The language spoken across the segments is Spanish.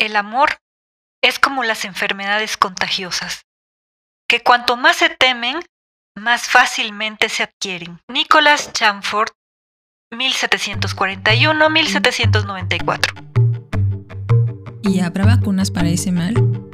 el amor es como las enfermedades contagiosas, que cuanto más se temen, más fácilmente se adquieren. Nicholas Chamford, 1741-1794. ¿Y habrá vacunas para ese mal?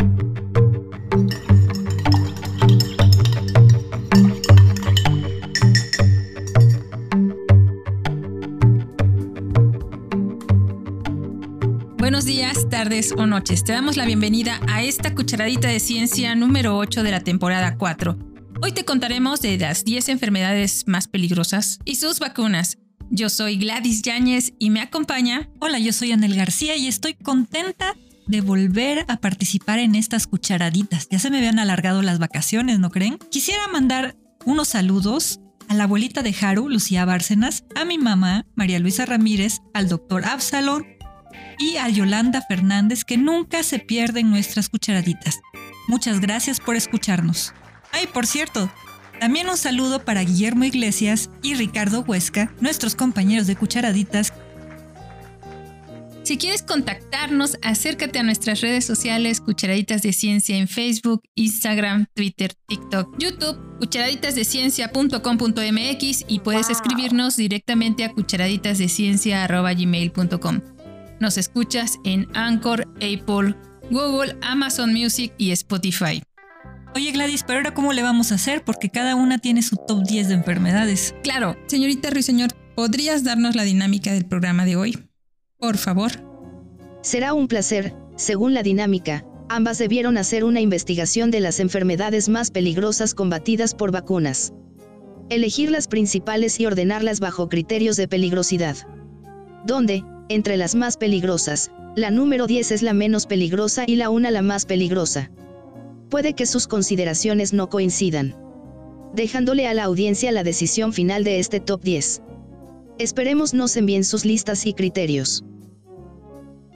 Buenos días, tardes o noches. Te damos la bienvenida a esta cucharadita de ciencia número 8 de la temporada 4. Hoy te contaremos de las 10 enfermedades más peligrosas y sus vacunas. Yo soy Gladys Yáñez y me acompaña. Hola, yo soy Anel García y estoy contenta de volver a participar en estas cucharaditas. Ya se me habían alargado las vacaciones, ¿no creen? Quisiera mandar unos saludos a la abuelita de Haru, Lucía Bárcenas, a mi mamá, María Luisa Ramírez, al doctor Absalón, y a Yolanda Fernández que nunca se pierden nuestras cucharaditas. Muchas gracias por escucharnos. Ay, por cierto, también un saludo para Guillermo Iglesias y Ricardo Huesca, nuestros compañeros de cucharaditas. Si quieres contactarnos, acércate a nuestras redes sociales Cucharaditas de Ciencia en Facebook, Instagram, Twitter, TikTok, YouTube, cucharaditasdeciencia.com.mx y puedes escribirnos directamente a cucharaditasdeciencia.gmail.com. Nos escuchas en Anchor, Apple, Google, Amazon Music y Spotify. Oye Gladys, pero ahora cómo le vamos a hacer porque cada una tiene su top 10 de enfermedades. Claro, señorita Ruiseñor, ¿podrías darnos la dinámica del programa de hoy? Por favor. Será un placer, según la dinámica, ambas debieron hacer una investigación de las enfermedades más peligrosas combatidas por vacunas. Elegir las principales y ordenarlas bajo criterios de peligrosidad. Donde, entre las más peligrosas, la número 10 es la menos peligrosa y la 1 la más peligrosa. Puede que sus consideraciones no coincidan. Dejándole a la audiencia la decisión final de este top 10. Esperemos nos envíen sus listas y criterios.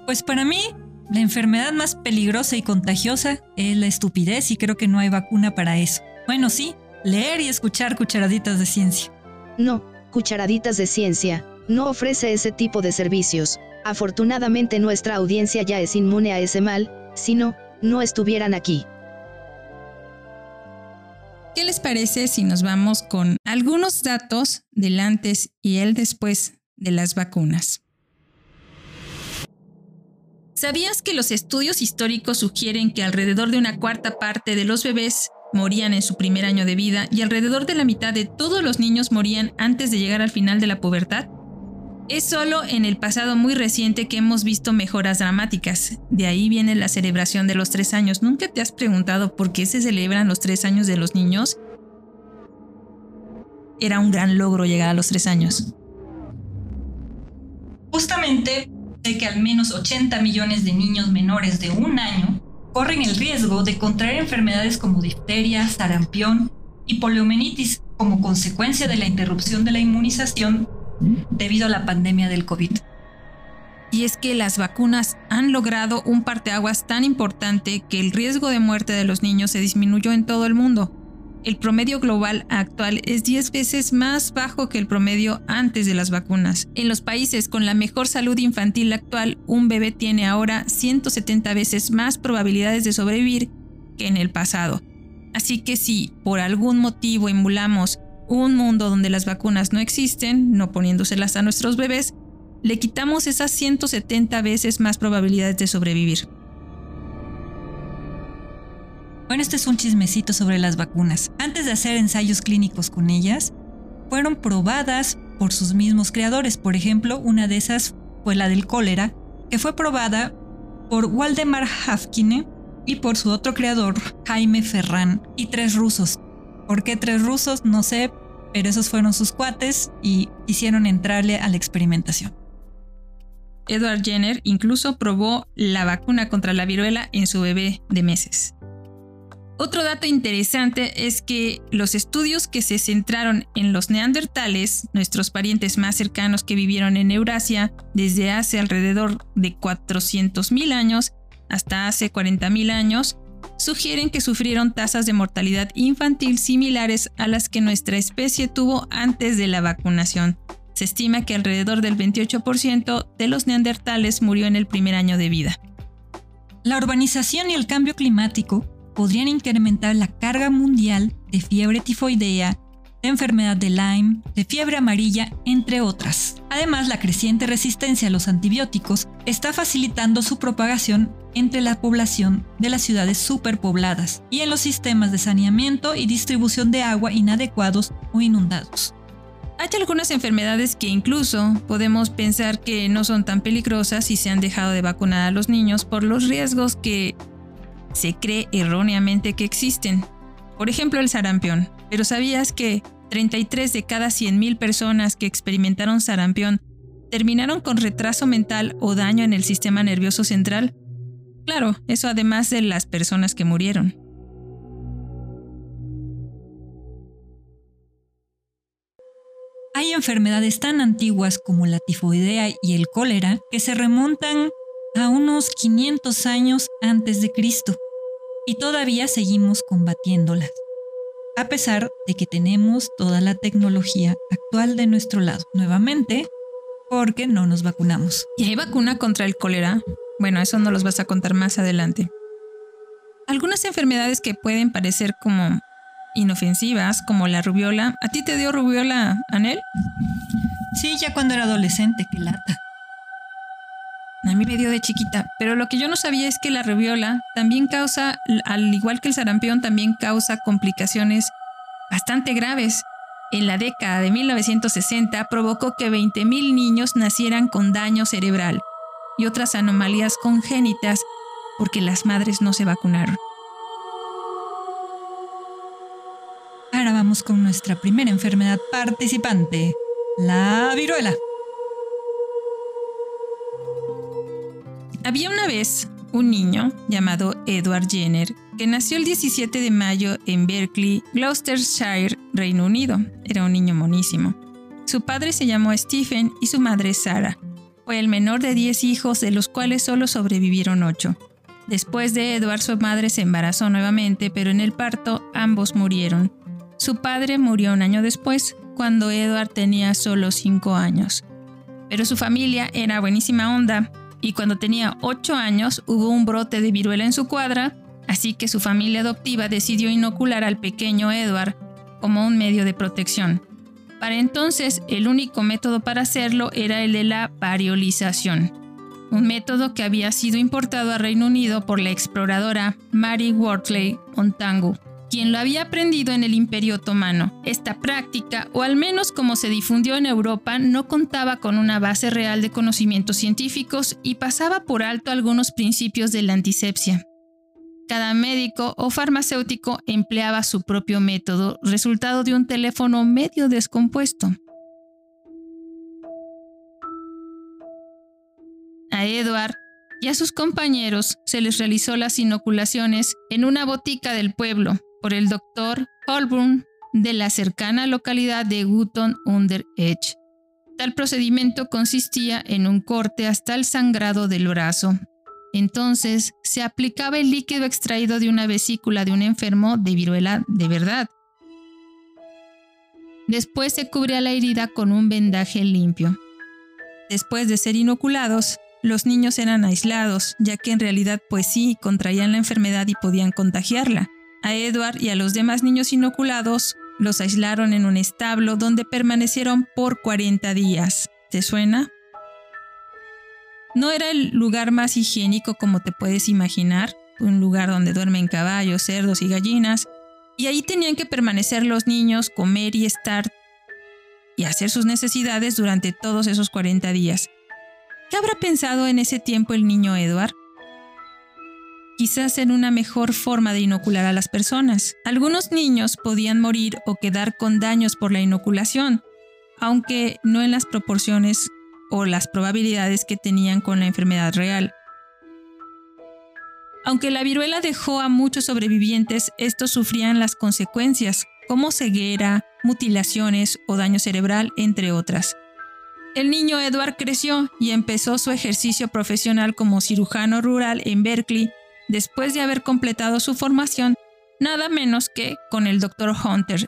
Pues para mí, la enfermedad más peligrosa y contagiosa es la estupidez y creo que no hay vacuna para eso. Bueno, sí, leer y escuchar cucharaditas de ciencia. No, cucharaditas de ciencia, no ofrece ese tipo de servicios. Afortunadamente nuestra audiencia ya es inmune a ese mal, si no, no estuvieran aquí. ¿Qué les parece si nos vamos con algunos datos del antes y el después de las vacunas? ¿Sabías que los estudios históricos sugieren que alrededor de una cuarta parte de los bebés morían en su primer año de vida y alrededor de la mitad de todos los niños morían antes de llegar al final de la pubertad? Es solo en el pasado muy reciente que hemos visto mejoras dramáticas. De ahí viene la celebración de los tres años. ¿Nunca te has preguntado por qué se celebran los tres años de los niños? Era un gran logro llegar a los tres años. Justamente sé que al menos 80 millones de niños menores de un año corren el riesgo de contraer enfermedades como difteria, sarampión y poliomielitis como consecuencia de la interrupción de la inmunización debido a la pandemia del COVID. Y es que las vacunas han logrado un parteaguas tan importante que el riesgo de muerte de los niños se disminuyó en todo el mundo. El promedio global actual es 10 veces más bajo que el promedio antes de las vacunas. En los países con la mejor salud infantil actual, un bebé tiene ahora 170 veces más probabilidades de sobrevivir que en el pasado. Así que si por algún motivo emulamos un mundo donde las vacunas no existen, no poniéndoselas a nuestros bebés, le quitamos esas 170 veces más probabilidades de sobrevivir. Bueno, este es un chismecito sobre las vacunas. Antes de hacer ensayos clínicos con ellas, fueron probadas por sus mismos creadores. Por ejemplo, una de esas fue la del cólera, que fue probada por Waldemar Hafkine y por su otro creador, Jaime Ferran, y tres rusos. ¿Por qué tres rusos? No sé, pero esos fueron sus cuates y hicieron entrarle a la experimentación. Edward Jenner incluso probó la vacuna contra la viruela en su bebé de meses. Otro dato interesante es que los estudios que se centraron en los neandertales, nuestros parientes más cercanos que vivieron en Eurasia desde hace alrededor de 400.000 años hasta hace 40.000 años, sugieren que sufrieron tasas de mortalidad infantil similares a las que nuestra especie tuvo antes de la vacunación. Se estima que alrededor del 28% de los neandertales murió en el primer año de vida. La urbanización y el cambio climático podrían incrementar la carga mundial de fiebre tifoidea, de enfermedad de Lyme, de fiebre amarilla, entre otras. Además, la creciente resistencia a los antibióticos está facilitando su propagación entre la población de las ciudades superpobladas y en los sistemas de saneamiento y distribución de agua inadecuados o inundados. Hay algunas enfermedades que incluso podemos pensar que no son tan peligrosas si se han dejado de vacunar a los niños por los riesgos que se cree erróneamente que existen. Por ejemplo, el sarampión. Pero ¿sabías que 33 de cada 100.000 personas que experimentaron sarampión terminaron con retraso mental o daño en el sistema nervioso central? Claro, eso además de las personas que murieron. Hay enfermedades tan antiguas como la tifoidea y el cólera que se remontan a unos 500 años antes de Cristo y todavía seguimos combatiéndolas, a pesar de que tenemos toda la tecnología actual de nuestro lado, nuevamente, porque no nos vacunamos. ¿Y hay vacuna contra el cólera? Bueno, eso no los vas a contar más adelante. Algunas enfermedades que pueden parecer como inofensivas, como la rubiola. ¿A ti te dio rubiola, Anel? Sí, ya cuando era adolescente, qué lata. A mí me dio de chiquita, pero lo que yo no sabía es que la reviola también causa, al igual que el sarampión, también causa complicaciones bastante graves. En la década de 1960 provocó que 20.000 niños nacieran con daño cerebral y otras anomalías congénitas porque las madres no se vacunaron. Ahora vamos con nuestra primera enfermedad participante, la viruela. Había una vez un niño llamado Edward Jenner que nació el 17 de mayo en Berkeley, Gloucestershire, Reino Unido. Era un niño monísimo. Su padre se llamó Stephen y su madre Sarah. Fue el menor de 10 hijos, de los cuales solo sobrevivieron 8. Después de Edward, su madre se embarazó nuevamente, pero en el parto ambos murieron. Su padre murió un año después, cuando Edward tenía solo 5 años. Pero su familia era buenísima onda y cuando tenía 8 años hubo un brote de viruela en su cuadra, así que su familia adoptiva decidió inocular al pequeño Edward como un medio de protección. Para entonces, el único método para hacerlo era el de la variolización, un método que había sido importado a Reino Unido por la exploradora Mary Wortley Montagu quien lo había aprendido en el Imperio Otomano. Esta práctica, o al menos como se difundió en Europa, no contaba con una base real de conocimientos científicos y pasaba por alto algunos principios de la antisepsia. Cada médico o farmacéutico empleaba su propio método, resultado de un teléfono medio descompuesto. A Edward y a sus compañeros se les realizó las inoculaciones en una botica del pueblo, por el doctor Holbrun de la cercana localidad de Gutton under Edge. Tal procedimiento consistía en un corte hasta el sangrado del brazo. Entonces se aplicaba el líquido extraído de una vesícula de un enfermo de viruela de verdad. Después se cubría la herida con un vendaje limpio. Después de ser inoculados, los niños eran aislados, ya que en realidad pues sí contraían la enfermedad y podían contagiarla. A Edward y a los demás niños inoculados los aislaron en un establo donde permanecieron por 40 días. ¿Te suena? No era el lugar más higiénico como te puedes imaginar, un lugar donde duermen caballos, cerdos y gallinas, y ahí tenían que permanecer los niños, comer y estar y hacer sus necesidades durante todos esos 40 días. ¿Qué habrá pensado en ese tiempo el niño Edward? Quizás en una mejor forma de inocular a las personas. Algunos niños podían morir o quedar con daños por la inoculación, aunque no en las proporciones o las probabilidades que tenían con la enfermedad real. Aunque la viruela dejó a muchos sobrevivientes, estos sufrían las consecuencias, como ceguera, mutilaciones o daño cerebral, entre otras. El niño Edward creció y empezó su ejercicio profesional como cirujano rural en Berkeley después de haber completado su formación nada menos que con el Dr. Hunter.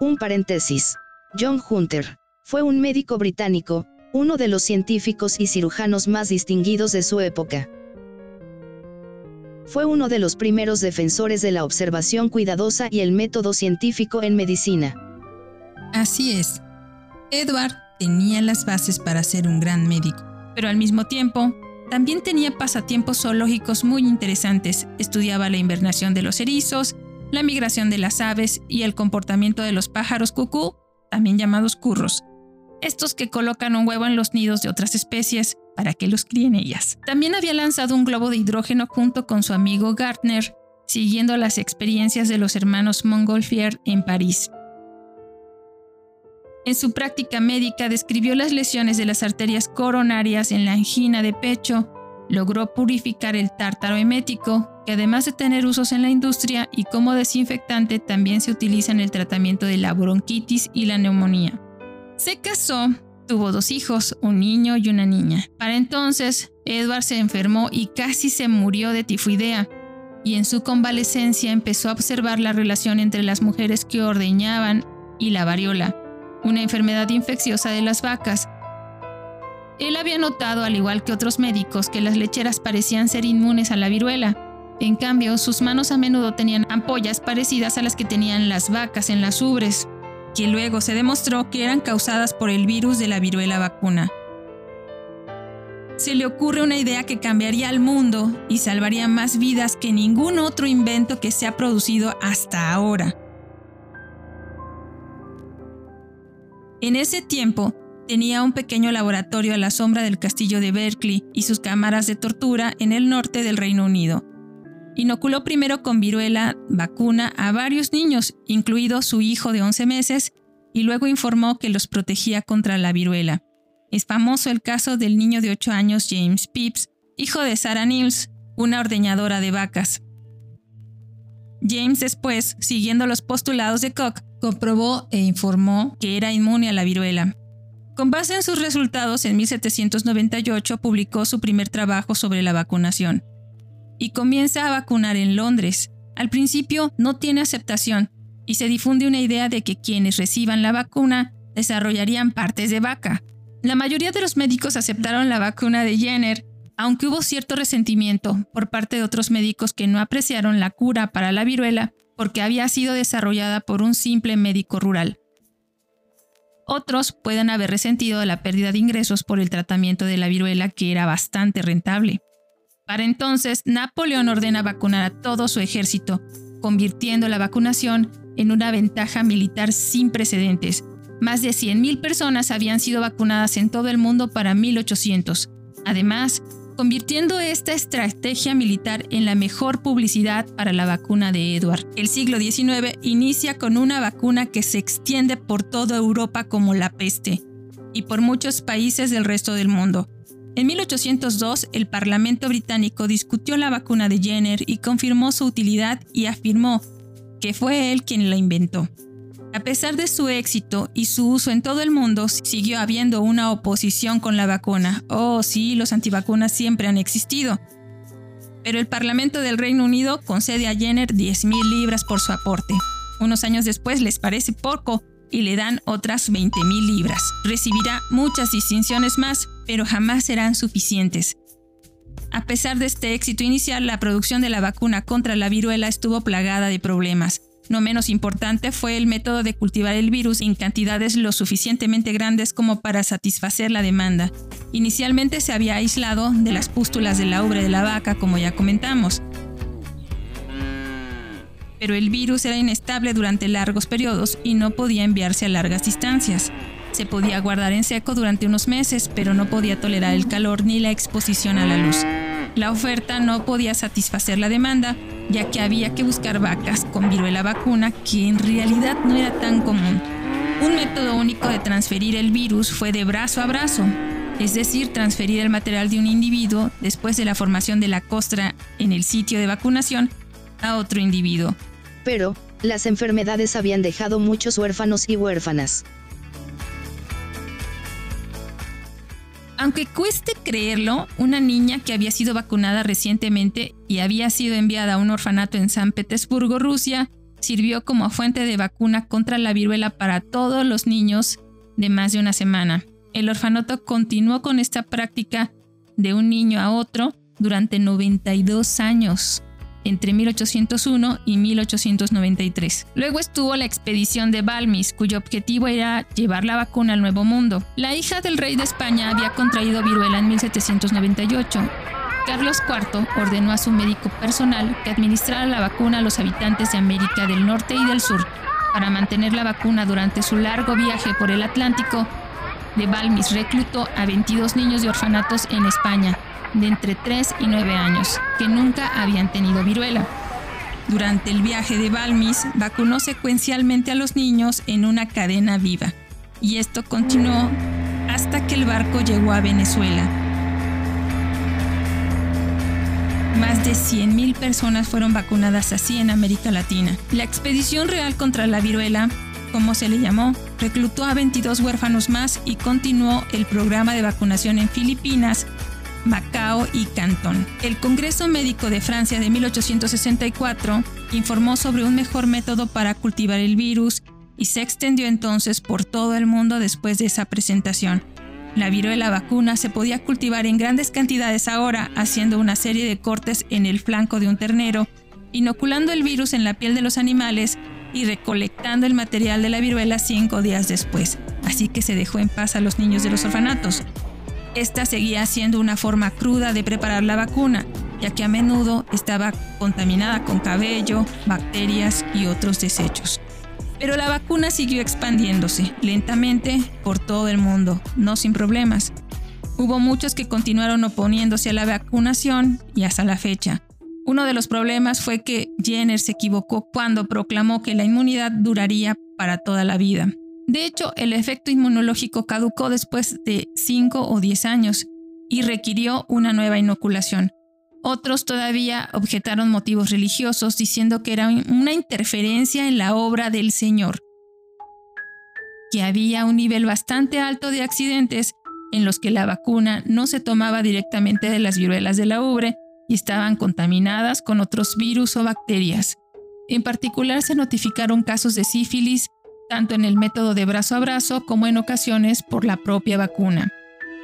Un paréntesis. John Hunter fue un médico británico, uno de los científicos y cirujanos más distinguidos de su época. Fue uno de los primeros defensores de la observación cuidadosa y el método científico en medicina. Así es. Edward tenía las bases para ser un gran médico, pero al mismo tiempo también tenía pasatiempos zoológicos muy interesantes. Estudiaba la invernación de los erizos, la migración de las aves y el comportamiento de los pájaros cucú, también llamados curros. Estos que colocan un huevo en los nidos de otras especies para que los críen ellas. También había lanzado un globo de hidrógeno junto con su amigo Gartner, siguiendo las experiencias de los hermanos Montgolfier en París. En su práctica médica describió las lesiones de las arterias coronarias en la angina de pecho, logró purificar el tártaro emético, que además de tener usos en la industria y como desinfectante también se utiliza en el tratamiento de la bronquitis y la neumonía. Se casó, tuvo dos hijos, un niño y una niña. Para entonces, Edward se enfermó y casi se murió de tifoidea, y en su convalecencia empezó a observar la relación entre las mujeres que ordeñaban y la variola una enfermedad infecciosa de las vacas. Él había notado, al igual que otros médicos, que las lecheras parecían ser inmunes a la viruela. En cambio, sus manos a menudo tenían ampollas parecidas a las que tenían las vacas en las ubres, que luego se demostró que eran causadas por el virus de la viruela vacuna. Se le ocurre una idea que cambiaría al mundo y salvaría más vidas que ningún otro invento que se ha producido hasta ahora. En ese tiempo, tenía un pequeño laboratorio a la sombra del castillo de Berkeley y sus cámaras de tortura en el norte del Reino Unido. Inoculó primero con viruela vacuna a varios niños, incluido su hijo de 11 meses, y luego informó que los protegía contra la viruela. Es famoso el caso del niño de 8 años James Pipes, hijo de Sarah Niels, una ordeñadora de vacas. James después, siguiendo los postulados de Koch, comprobó e informó que era inmune a la viruela. Con base en sus resultados, en 1798 publicó su primer trabajo sobre la vacunación y comienza a vacunar en Londres. Al principio no tiene aceptación y se difunde una idea de que quienes reciban la vacuna desarrollarían partes de vaca. La mayoría de los médicos aceptaron la vacuna de Jenner, aunque hubo cierto resentimiento por parte de otros médicos que no apreciaron la cura para la viruela porque había sido desarrollada por un simple médico rural. Otros pueden haber resentido la pérdida de ingresos por el tratamiento de la viruela que era bastante rentable. Para entonces, Napoleón ordena vacunar a todo su ejército, convirtiendo la vacunación en una ventaja militar sin precedentes. Más de 100.000 personas habían sido vacunadas en todo el mundo para 1800. Además, convirtiendo esta estrategia militar en la mejor publicidad para la vacuna de Edward. El siglo XIX inicia con una vacuna que se extiende por toda Europa como la peste y por muchos países del resto del mundo. En 1802, el Parlamento británico discutió la vacuna de Jenner y confirmó su utilidad y afirmó que fue él quien la inventó. A pesar de su éxito y su uso en todo el mundo, siguió habiendo una oposición con la vacuna. Oh, sí, los antivacunas siempre han existido. Pero el Parlamento del Reino Unido concede a Jenner 10.000 libras por su aporte. Unos años después les parece poco y le dan otras 20.000 libras. Recibirá muchas distinciones más, pero jamás serán suficientes. A pesar de este éxito inicial, la producción de la vacuna contra la viruela estuvo plagada de problemas. No menos importante fue el método de cultivar el virus en cantidades lo suficientemente grandes como para satisfacer la demanda. Inicialmente se había aislado de las pústulas de la ubre de la vaca, como ya comentamos. Pero el virus era inestable durante largos periodos y no podía enviarse a largas distancias. Se podía guardar en seco durante unos meses, pero no podía tolerar el calor ni la exposición a la luz. La oferta no podía satisfacer la demanda, ya que había que buscar vacas con viruela vacuna, que en realidad no era tan común. Un método único de transferir el virus fue de brazo a brazo, es decir, transferir el material de un individuo después de la formación de la costra en el sitio de vacunación a otro individuo. Pero, las enfermedades habían dejado muchos huérfanos y huérfanas. Aunque cueste creerlo, una niña que había sido vacunada recientemente y había sido enviada a un orfanato en San Petersburgo, Rusia, sirvió como fuente de vacuna contra la viruela para todos los niños de más de una semana. El orfanato continuó con esta práctica de un niño a otro durante 92 años. Entre 1801 y 1893. Luego estuvo la expedición de Balmis, cuyo objetivo era llevar la vacuna al Nuevo Mundo. La hija del rey de España había contraído viruela en 1798. Carlos IV ordenó a su médico personal que administrara la vacuna a los habitantes de América del Norte y del Sur. Para mantener la vacuna durante su largo viaje por el Atlántico, de Balmis reclutó a 22 niños de orfanatos en España, de entre 3 y 9 años, que nunca habían tenido viruela. Durante el viaje de Balmis, vacunó secuencialmente a los niños en una cadena viva, y esto continuó hasta que el barco llegó a Venezuela. Más de 100.000 personas fueron vacunadas así en América Latina. La expedición real contra la viruela como se le llamó, reclutó a 22 huérfanos más y continuó el programa de vacunación en Filipinas, Macao y Cantón. El Congreso Médico de Francia de 1864 informó sobre un mejor método para cultivar el virus y se extendió entonces por todo el mundo después de esa presentación. La viruela vacuna se podía cultivar en grandes cantidades ahora, haciendo una serie de cortes en el flanco de un ternero, inoculando el virus en la piel de los animales y recolectando el material de la viruela cinco días después, así que se dejó en paz a los niños de los orfanatos. Esta seguía siendo una forma cruda de preparar la vacuna, ya que a menudo estaba contaminada con cabello, bacterias y otros desechos. Pero la vacuna siguió expandiéndose lentamente por todo el mundo, no sin problemas. Hubo muchos que continuaron oponiéndose a la vacunación y hasta la fecha. Uno de los problemas fue que Jenner se equivocó cuando proclamó que la inmunidad duraría para toda la vida. De hecho, el efecto inmunológico caducó después de 5 o 10 años y requirió una nueva inoculación. Otros todavía objetaron motivos religiosos diciendo que era una interferencia en la obra del Señor, que había un nivel bastante alto de accidentes en los que la vacuna no se tomaba directamente de las viruelas de la ubre, y estaban contaminadas con otros virus o bacterias. En particular se notificaron casos de sífilis tanto en el método de brazo a brazo como en ocasiones por la propia vacuna.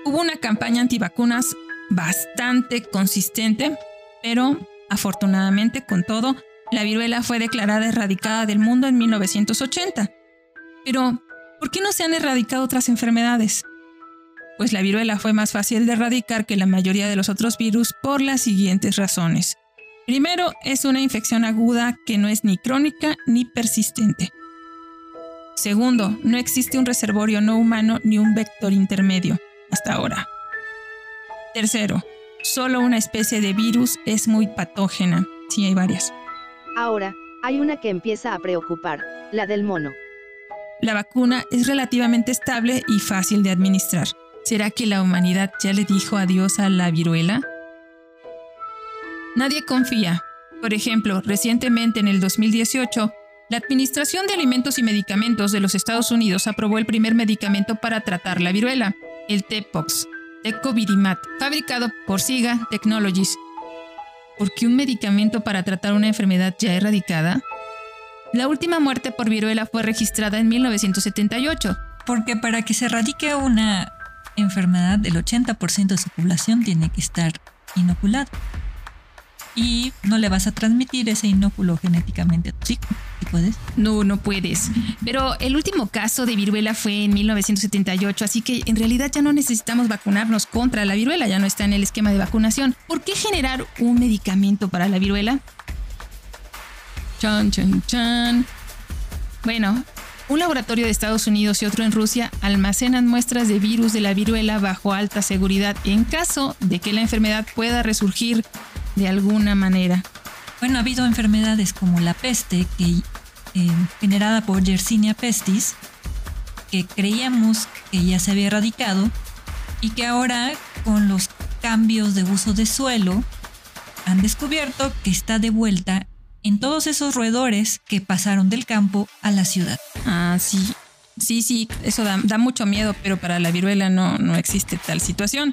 Hubo una campaña antivacunas bastante consistente, pero afortunadamente con todo, la viruela fue declarada erradicada del mundo en 1980. Pero, ¿por qué no se han erradicado otras enfermedades? pues la viruela fue más fácil de erradicar que la mayoría de los otros virus por las siguientes razones. Primero, es una infección aguda que no es ni crónica ni persistente. Segundo, no existe un reservorio no humano ni un vector intermedio, hasta ahora. Tercero, solo una especie de virus es muy patógena, sí hay varias. Ahora, hay una que empieza a preocupar, la del mono. La vacuna es relativamente estable y fácil de administrar. ¿Será que la humanidad ya le dijo adiós a la viruela? Nadie confía. Por ejemplo, recientemente en el 2018, la Administración de Alimentos y Medicamentos de los Estados Unidos aprobó el primer medicamento para tratar la viruela, el Tepox, Tecovirimat, fabricado por SIGA Technologies. ¿Por qué un medicamento para tratar una enfermedad ya erradicada? La última muerte por viruela fue registrada en 1978. Porque para que se erradique una enfermedad, el 80% de su población tiene que estar inoculado. Y no le vas a transmitir ese inóculo genéticamente tu hijo. puedes? No, no puedes. Pero el último caso de viruela fue en 1978, así que en realidad ya no necesitamos vacunarnos contra la viruela, ya no está en el esquema de vacunación. ¿Por qué generar un medicamento para la viruela? Chan, chan, chan. Bueno, un laboratorio de Estados Unidos y otro en Rusia almacenan muestras de virus de la viruela bajo alta seguridad en caso de que la enfermedad pueda resurgir de alguna manera. Bueno, ha habido enfermedades como la peste, que, eh, generada por Yersinia pestis, que creíamos que ya se había erradicado y que ahora con los cambios de uso de suelo han descubierto que está de vuelta en todos esos roedores que pasaron del campo a la ciudad. Ah, sí. Sí, sí, eso da, mucho miedo, pero para la viruela no, no existe tal situación.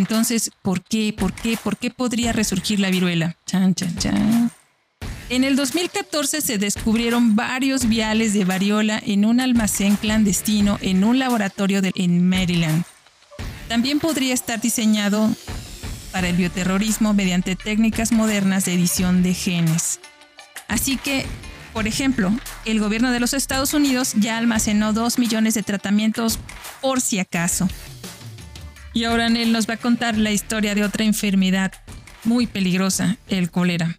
Entonces, ¿por qué? ¿Por qué? ¿Por qué podría resurgir la viruela? Chan, chan, chan. En el 2014 se descubrieron varios viales de variola en un almacén clandestino en un laboratorio en Maryland. También podría estar diseñado para el bioterrorismo mediante técnicas modernas de edición de genes. Así que, por ejemplo, el gobierno de los Estados Unidos ya almacenó 2 millones de tratamientos por si acaso. Y ahora Nel nos va a contar la historia de otra enfermedad muy peligrosa, el cólera.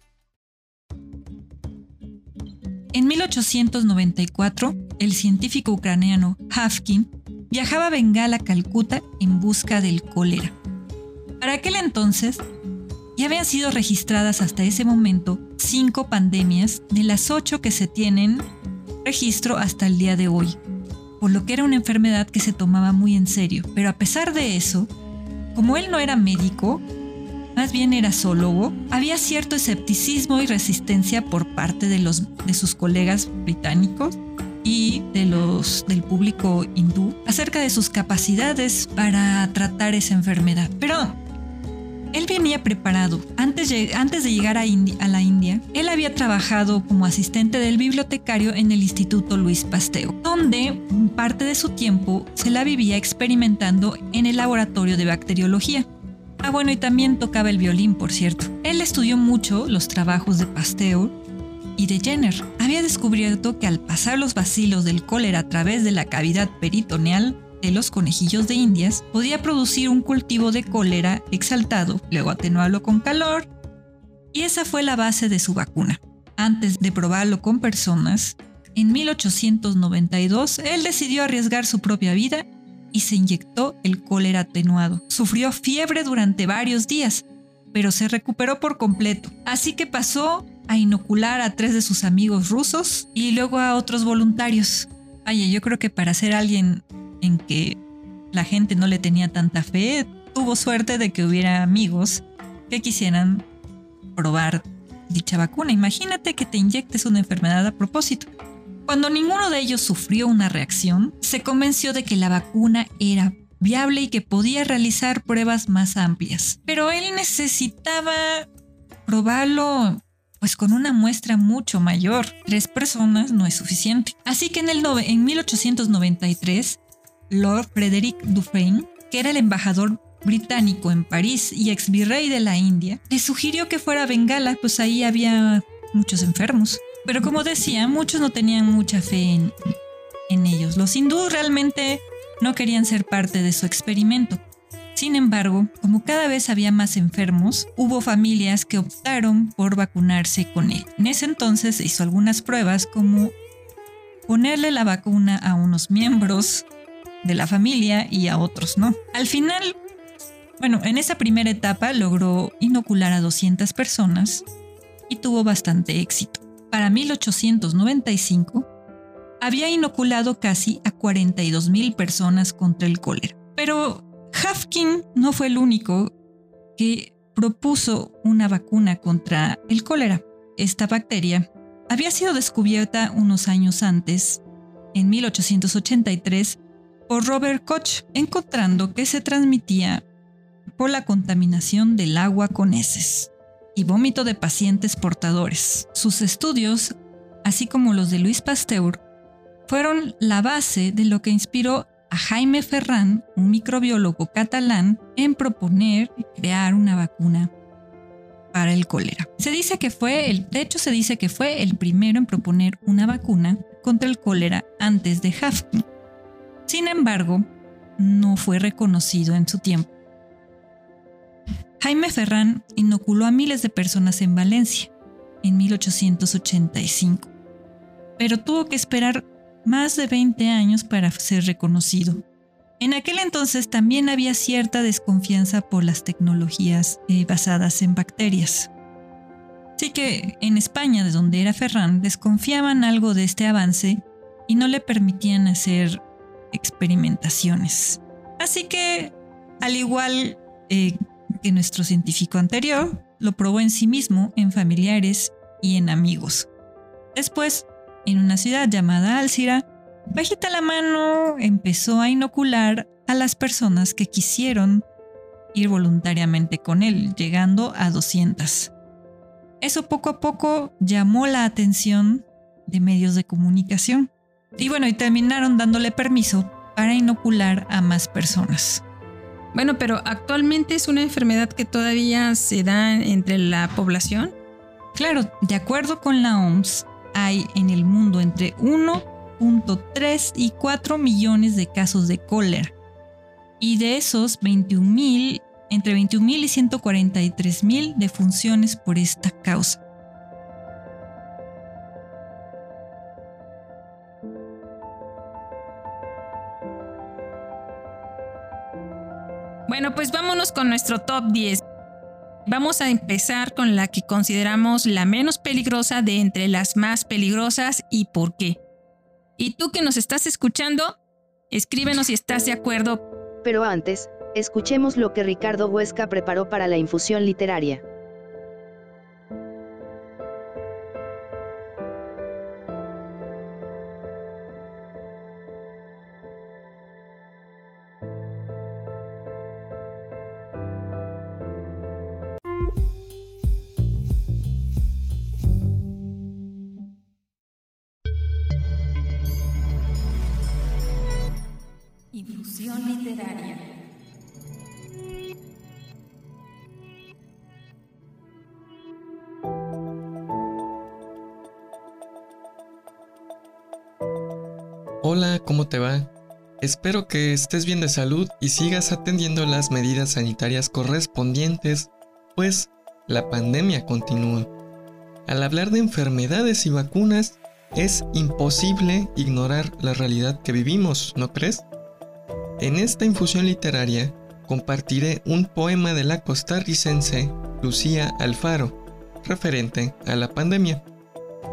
En 1894, el científico ucraniano Hafkin viajaba a Bengala, Calcuta, en busca del cólera. Para aquel entonces, ya habían sido registradas hasta ese momento cinco pandemias de las ocho que se tienen registro hasta el día de hoy, por lo que era una enfermedad que se tomaba muy en serio. Pero a pesar de eso, como él no era médico, más bien era zoólogo, había cierto escepticismo y resistencia por parte de, los, de sus colegas británicos y de los del público hindú acerca de sus capacidades para tratar esa enfermedad. Pero él venía preparado. Antes, de llegar a, a, la India, él había trabajado como asistente del bibliotecario en el Instituto Luis Pasteur, donde parte de su tiempo se la vivía experimentando en el laboratorio de bacteriología. Ah, bueno, y también tocaba el violín, por cierto. Él estudió mucho los trabajos de Pasteur y de Jenner. Había descubierto que al pasar los bacilos del cólera a través de la cavidad peritoneal de los conejillos de Indias, podía producir un cultivo de cólera exaltado, luego atenuarlo con calor, y esa fue la base de su vacuna. Antes de probarlo con personas, en 1892 él decidió arriesgar su propia vida y se inyectó el cólera atenuado. Sufrió fiebre durante varios días, pero se recuperó por completo. Así que pasó a inocular a tres de sus amigos rusos y luego a otros voluntarios. Oye, yo creo que para ser alguien en que la gente no le tenía tanta fe, tuvo suerte de que hubiera amigos que quisieran probar dicha vacuna. Imagínate que te inyectes una enfermedad a propósito. Cuando ninguno de ellos sufrió una reacción, se convenció de que la vacuna era viable y que podía realizar pruebas más amplias. Pero él necesitaba probarlo pues con una muestra mucho mayor. Tres personas no es suficiente. Así que en, el en 1893, Lord Frederick Dufresne, que era el embajador británico en París y ex virrey de la India, le sugirió que fuera a Bengala, pues ahí había muchos enfermos. Pero como decía, muchos no tenían mucha fe en, ellos. Los hindúes realmente no querían ser parte de su experimento. Sin embargo, como cada vez había más enfermos, hubo familias que optaron por vacunarse con él. En ese entonces hizo algunas pruebas como ponerle la vacuna a unos miembros de la familia y a otros no. Al final, bueno, en esa primera etapa logró inocular a 200 personas y tuvo bastante éxito para 1895, había inoculado casi a 42.000 personas contra el cólera. Pero Hafkin no fue el único que propuso una vacuna contra el cólera. Esta bacteria había sido descubierta unos años antes, en 1883, por Robert Koch, encontrando que se transmitía por la contaminación del agua con heces y vómito de pacientes portadores. Sus estudios, así como los de Luis Pasteur, fueron la base de lo que inspiró a Jaime Ferran, un microbiólogo catalán, en proponer crear una vacuna para el cólera. Se dice que fue el, de se dice que fue el primero en proponer una vacuna contra el cólera antes de Hafkin. Sin embargo, no fue reconocido en su tiempo Jaime Ferrán inoculó a miles de personas en Valencia en 1885, pero tuvo que esperar más de 20 años para ser reconocido. En aquel entonces también había cierta desconfianza por las tecnologías eh, basadas en bacterias. Así que en España, de donde era Ferrán, desconfiaban algo de este avance y no le permitían hacer experimentaciones. Así que, al igual eh, que nuestro científico anterior lo probó en sí mismo, en familiares y en amigos. Después, en una ciudad llamada Alcira, bajita la mano empezó a inocular a las personas que quisieron ir voluntariamente con él, llegando a 200. Eso poco a poco llamó la atención de medios de comunicación. Y bueno, y terminaron dándole permiso para inocular a más personas. Bueno, pero actualmente es una enfermedad que todavía se da entre la población. Claro, de acuerdo con la OMS, hay en el mundo entre 1.3 y 4 millones de casos de cólera. Y de esos, 21 entre 21 mil y 143 mil defunciones por esta causa. Bueno, pues vámonos con nuestro top 10. Vamos a empezar con la que consideramos la menos peligrosa de entre las más peligrosas y por qué. Y tú que nos estás escuchando, escríbenos si estás de acuerdo. Pero antes, escuchemos lo que Ricardo Huesca preparó para la infusión literaria. Te va? Espero que estés bien de salud y sigas atendiendo las medidas sanitarias correspondientes, pues la pandemia continúa. Al hablar de enfermedades y vacunas, es imposible ignorar la realidad que vivimos, ¿no crees? En esta infusión literaria compartiré un poema de la costarricense Lucía Alfaro, referente a la pandemia.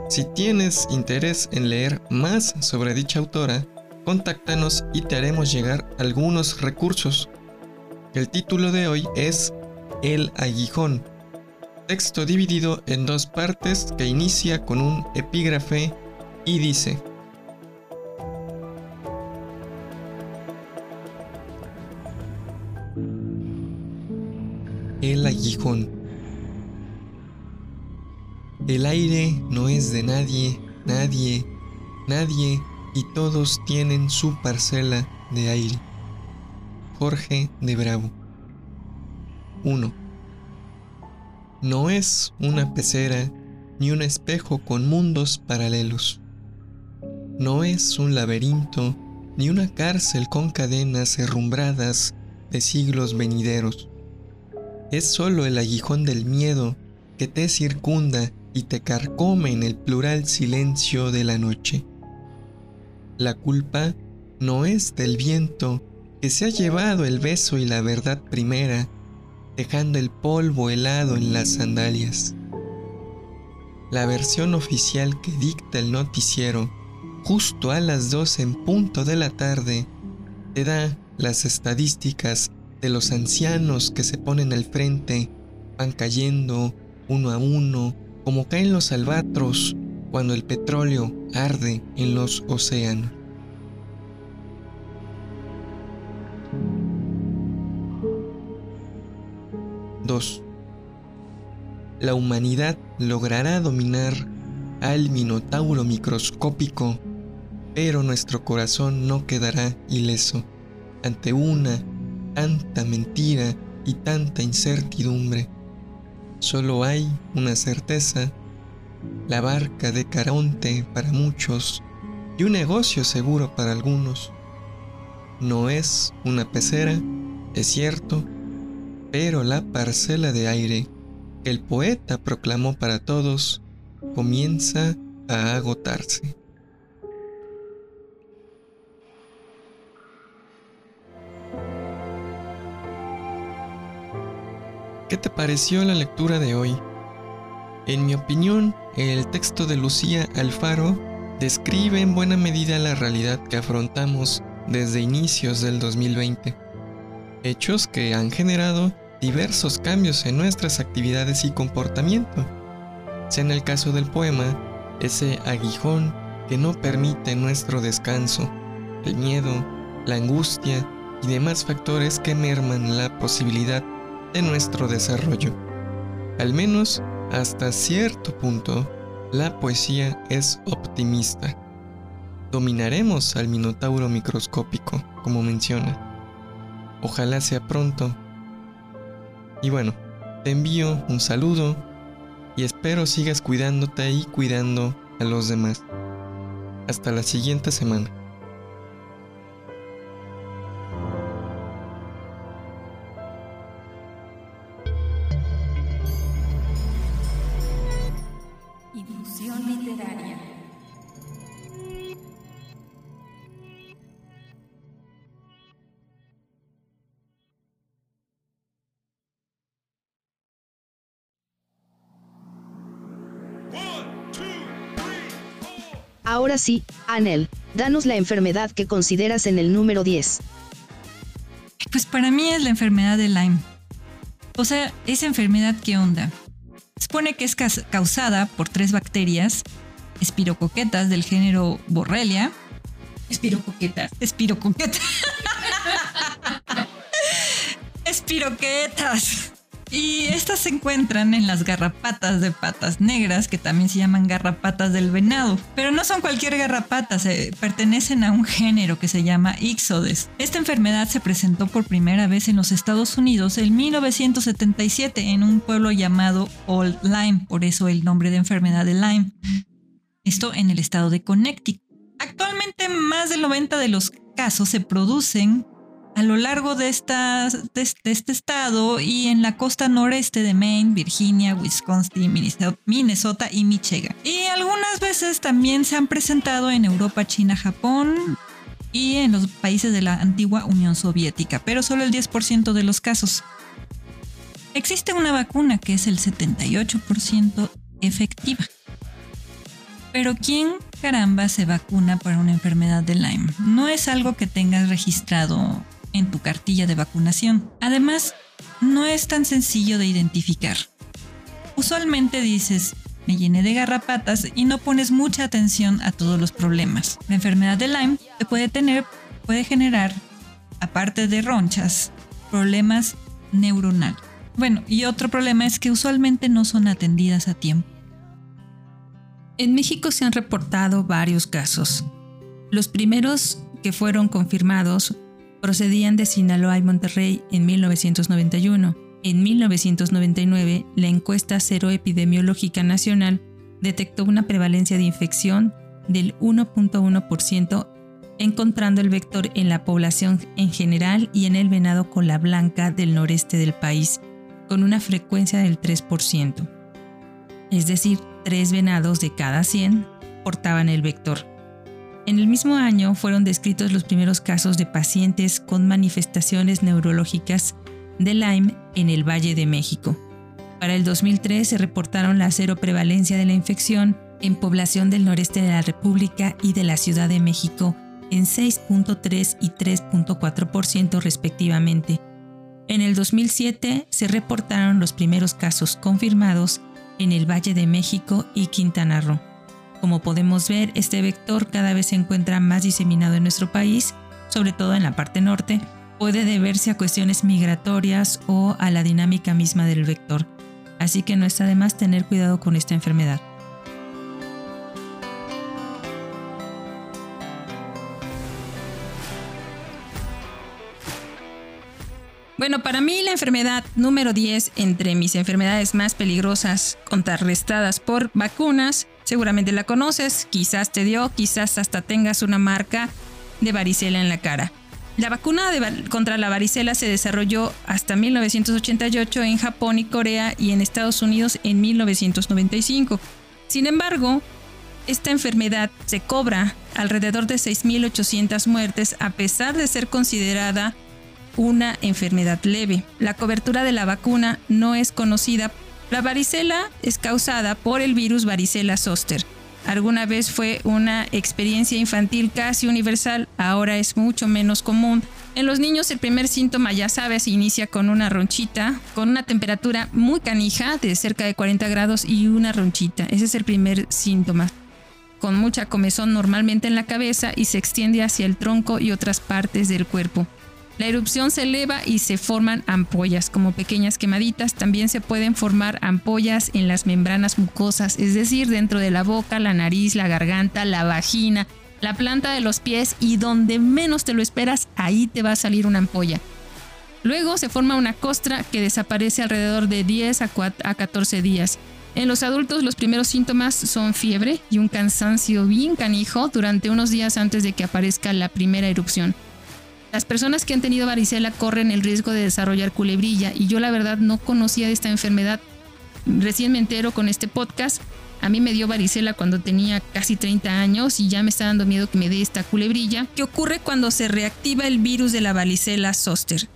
Si tienes interés en leer más sobre dicha autora, contáctanos y te haremos llegar algunos recursos. El título de hoy es El aguijón, texto dividido en dos partes que inicia con un epígrafe y dice, el aguijón. El aire no es de nadie, nadie, nadie, y todos tienen su parcela de aire. Jorge de Bravo. 1. No es una pecera ni un espejo con mundos paralelos. No es un laberinto ni una cárcel con cadenas herrumbradas de siglos venideros es solo el aguijón del miedo que te circunda y te carcome en el plural silencio de la noche. La culpa no es del viento que se ha llevado el beso y la verdad primera, dejando el polvo helado en las sandalias. La versión oficial que dicta el noticiero, justo a las 12 en punto de la tarde, te da las estadísticas de los ancianos que se ponen al frente, van cayendo uno a uno, como caen los albatros cuando el petróleo arde en los océanos. La humanidad logrará dominar al minotauro microscópico, pero nuestro corazón no quedará ileso ante una tanta mentira y tanta incertidumbre. Solo hay una certeza, la barca de Caronte para muchos y un negocio seguro para algunos. No es una pecera, es cierto, pero la parcela de aire que el poeta proclamó para todos comienza a agotarse. ¿Qué te pareció la lectura de hoy? En mi opinión, el texto de Lucía Alfaro describe en buena medida la realidad que afrontamos desde inicios del 2020. Hechos que han generado diversos cambios en nuestras actividades y comportamiento. Sea en el caso del poema, ese aguijón que no permite nuestro descanso, el miedo, la angustia y demás factores que merman la posibilidad de nuestro desarrollo. Al menos hasta cierto punto, la poesía es optimista. Dominaremos al minotauro microscópico, como menciona. Ojalá sea pronto. Y bueno, te envío un saludo y espero sigas cuidándote y cuidando a los demás. Hasta la siguiente semana. Ahora sí, Anel, danos la enfermedad que consideras en el número 10. Pues para mí es la enfermedad de Lyme. O sea, esa enfermedad, ¿qué onda? Se supone que es causada por tres bacterias espirocoquetas del género Borrelia. Espirocoquetas. Espirocoquetas. Espiroquetas. Y estas se encuentran en las garrapatas de patas negras, que también se llaman garrapatas del venado. Pero no son cualquier garrapata, se pertenecen a un género que se llama Ixodes. Esta enfermedad se presentó por primera vez en los Estados Unidos en 1977 en un pueblo llamado Old Lyme, por eso el nombre de enfermedad de Lyme. Esto en el estado de Connecticut. Actualmente más del 90 de los casos se producen a lo largo de, este estado y en la costa noreste de Maine, Virginia, Wisconsin, Minnesota y Michigan. Y algunas veces también se han presentado en Europa, China, Japón y en los países de la antigua Unión Soviética, pero solo el 10% de los casos. Existe una vacuna que es el 78% efectiva. Pero ¿quién caramba se vacuna para una enfermedad de Lyme? No es algo que tengas registrado en tu cartilla de vacunación. Además, no es tan sencillo de identificar. Usualmente dices, me llené de garrapatas y no pones mucha atención a todos los problemas. La enfermedad de Lyme te puede tener, puede generar, aparte de ronchas, problemas neuronales. Bueno, y otro problema es que usualmente no son atendidas a tiempo. En México se han reportado varios casos. Los primeros que fueron confirmados procedían de Sinaloa y Monterrey en 1991. En 1999, la encuesta Cero Epidemiológica Nacional detectó una prevalencia de infección del 1.1%, encontrando el vector en la población en general y en el venado cola blanca del noreste del país, con una frecuencia del 3%. Es decir, tres venados de cada 100 portaban el vector. En el mismo año fueron descritos los primeros casos de pacientes con manifestaciones neurológicas de Lyme en el Valle de México. Para el 2003 se reportaron la cero prevalencia de la infección en población del noreste de la República y de la Ciudad de México en 6.3 y 3.4% respectivamente. En el 2007 se reportaron los primeros casos confirmados en el Valle de México y Quintana Roo. Como podemos ver, este vector cada vez se encuentra más diseminado en nuestro país, sobre todo en la parte norte. Puede deberse a cuestiones migratorias o a la dinámica misma del vector, así que no está de más tener cuidado con esta enfermedad. Bueno, para mí la enfermedad número 10 entre mis enfermedades más peligrosas contrarrestadas por vacunas Seguramente la conoces, quizás te dio, quizás hasta tengas una marca de varicela en la cara. La vacuna contra la varicela se desarrolló hasta 1988 en Japón y Corea y en Estados Unidos en 1995. Sin embargo, esta enfermedad se cobra alrededor de 6.800 muertes a pesar de ser considerada una enfermedad leve. La cobertura de la vacuna no es conocida la varicela es causada por el virus varicela zoster. Alguna vez fue una experiencia infantil casi universal, ahora es mucho menos común. En los niños el primer síntoma, ya sabes, inicia con una ronchita, con una temperatura muy canija de cerca de 40 grados y una ronchita. Ese es el primer síntoma. Con mucha comezón normalmente en la cabeza y se extiende hacia el tronco y otras partes del cuerpo. La erupción se eleva y se forman ampollas, como pequeñas quemaditas. También se pueden formar ampollas en las membranas mucosas, es decir, dentro de la boca, la nariz, la garganta, la vagina, la planta de los pies y donde menos te lo esperas, ahí te va a salir una ampolla. Luego se forma una costra que desaparece alrededor de 10 a 14 días. En los adultos los primeros síntomas son fiebre y un cansancio bien canijo durante unos días antes de que aparezca la primera erupción. Las personas que han tenido varicela corren el riesgo de desarrollar culebrilla y yo la verdad no conocía esta enfermedad. Recién me entero con este podcast. A mí me dio varicela cuando tenía casi 30 años y ya me está dando miedo que me dé esta culebrilla, que ocurre cuando se reactiva el virus de la varicela zoster.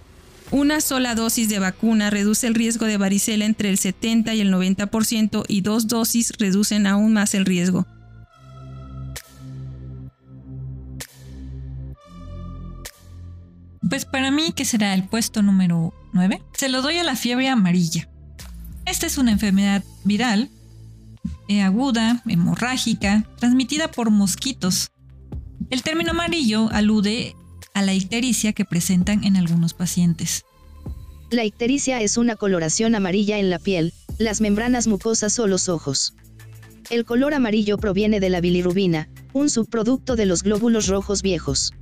Una sola dosis de vacuna reduce el riesgo de varicela entre el 70 y el 90% y dos dosis reducen aún más el riesgo. Pues para mí, que será el puesto número 9, se lo doy a la fiebre amarilla. Esta es una enfermedad viral, eh, aguda, hemorrágica, transmitida por mosquitos. El término amarillo alude a la ictericia que presentan en algunos pacientes. La ictericia es una coloración amarilla en la piel, las membranas mucosas o los ojos. El color amarillo proviene de la bilirrubina, un subproducto de los glóbulos rojos viejos.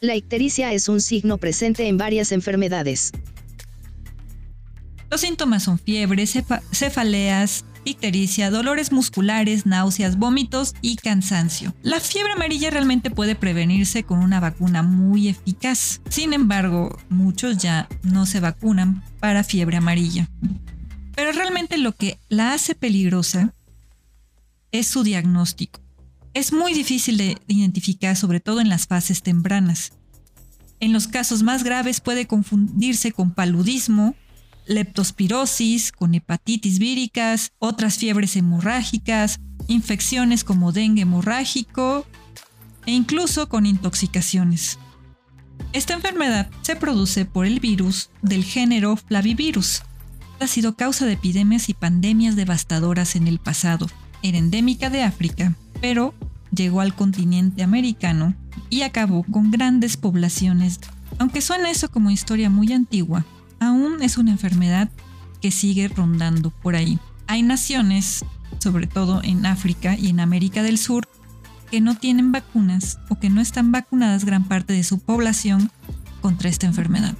La ictericia es un signo presente en varias enfermedades. Los síntomas son fiebre, cefaleas, ictericia, dolores musculares, náuseas, vómitos y cansancio. La fiebre amarilla realmente puede prevenirse con una vacuna muy eficaz. Sin embargo, muchos ya no se vacunan para fiebre amarilla. Pero realmente lo que la hace peligrosa es su diagnóstico. Es muy difícil de identificar, sobre todo en las fases tempranas. En los casos más graves puede confundirse con paludismo, leptospirosis, con hepatitis víricas, otras fiebres hemorrágicas, infecciones como dengue hemorrágico e incluso con intoxicaciones. Esta enfermedad se produce por el virus del género Flavivirus. Ha sido causa de epidemias y pandemias devastadoras en el pasado. Era endémica de África, pero llegó al continente americano y acabó con grandes poblaciones. Aunque suena eso como historia muy antigua, aún es una enfermedad que sigue rondando por ahí. Hay naciones, sobre todo en África y en América del Sur, que no tienen vacunas o que no están vacunadas gran parte de su población contra esta enfermedad,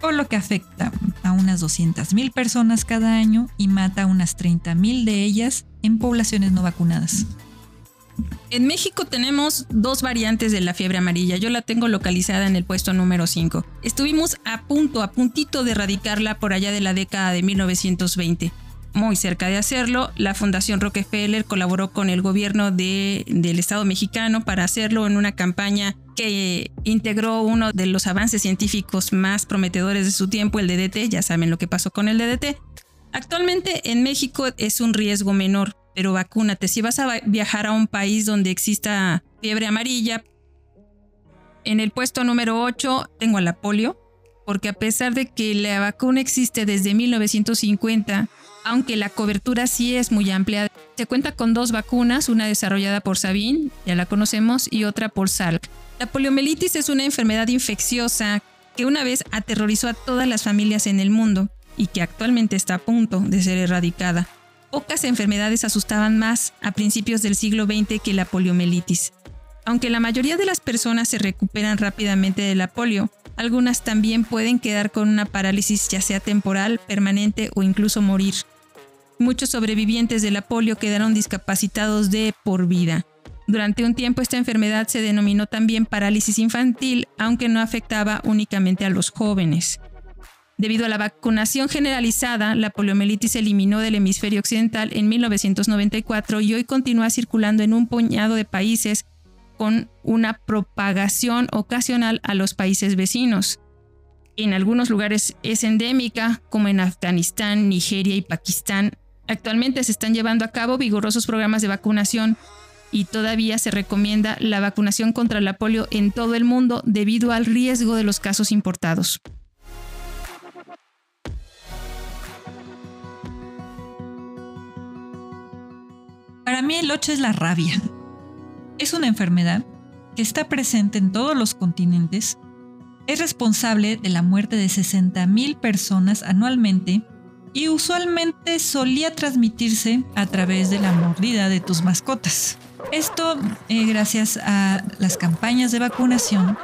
por lo que afecta a unas 200.000 personas cada año y mata a unas 30.000 de ellas en poblaciones no vacunadas. En México tenemos dos variantes de la fiebre amarilla. Yo la tengo localizada en el puesto número 5. Estuvimos a punto, a puntito de erradicarla por allá de la década de 1920. Muy cerca de hacerlo, la Fundación Rockefeller colaboró con el gobierno del Estado mexicano para hacerlo en una campaña que integró uno de los avances científicos más prometedores de su tiempo, el DDT. Ya saben lo que pasó con el DDT. Actualmente en México es un riesgo menor, pero vacúnate. Si vas a viajar a un país donde exista fiebre amarilla, en el puesto número 8 tengo a la polio, porque a pesar de que la vacuna existe desde 1950, aunque la cobertura sí es muy amplia, se cuenta con dos vacunas, una desarrollada por Sabin, ya la conocemos, y otra por Salk. La poliomielitis es una enfermedad infecciosa que una vez aterrorizó a todas las familias en el mundo y que actualmente está a punto de ser erradicada. Pocas enfermedades asustaban más a principios del siglo XX que la poliomielitis. Aunque la mayoría de las personas se recuperan rápidamente de la polio, algunas también pueden quedar con una parálisis ya sea temporal, permanente o incluso morir. Muchos sobrevivientes de la polio quedaron discapacitados de por vida. Durante un tiempo esta enfermedad se denominó también parálisis infantil, aunque no afectaba únicamente a los jóvenes. Debido a la vacunación generalizada, la poliomielitis se eliminó del hemisferio occidental en 1994 y hoy continúa circulando en un puñado de países con una propagación ocasional a los países vecinos. En algunos lugares es endémica, como en Afganistán, Nigeria y Pakistán. Actualmente se están llevando a cabo vigorosos programas de vacunación y todavía se recomienda la vacunación contra la polio en todo el mundo debido al riesgo de los casos importados. Para mí el 8 es la rabia. Es una enfermedad que está presente en todos los continentes. Es responsable de la muerte de 60.000 personas anualmente y usualmente solía transmitirse a través de la mordida de tus mascotas. Esto eh, gracias a las campañas de vacunación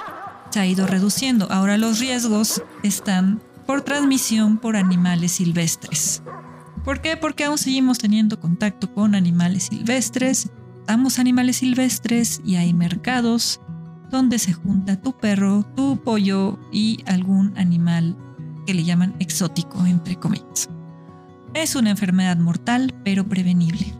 se ha ido reduciendo. Ahora los riesgos están por transmisión por animales silvestres. ¿Por qué? Porque aún seguimos teniendo contacto con animales silvestres, damos animales silvestres y hay mercados donde se junta tu perro, tu pollo y algún animal que le llaman exótico, entre comillas. Es una enfermedad mortal, pero prevenible.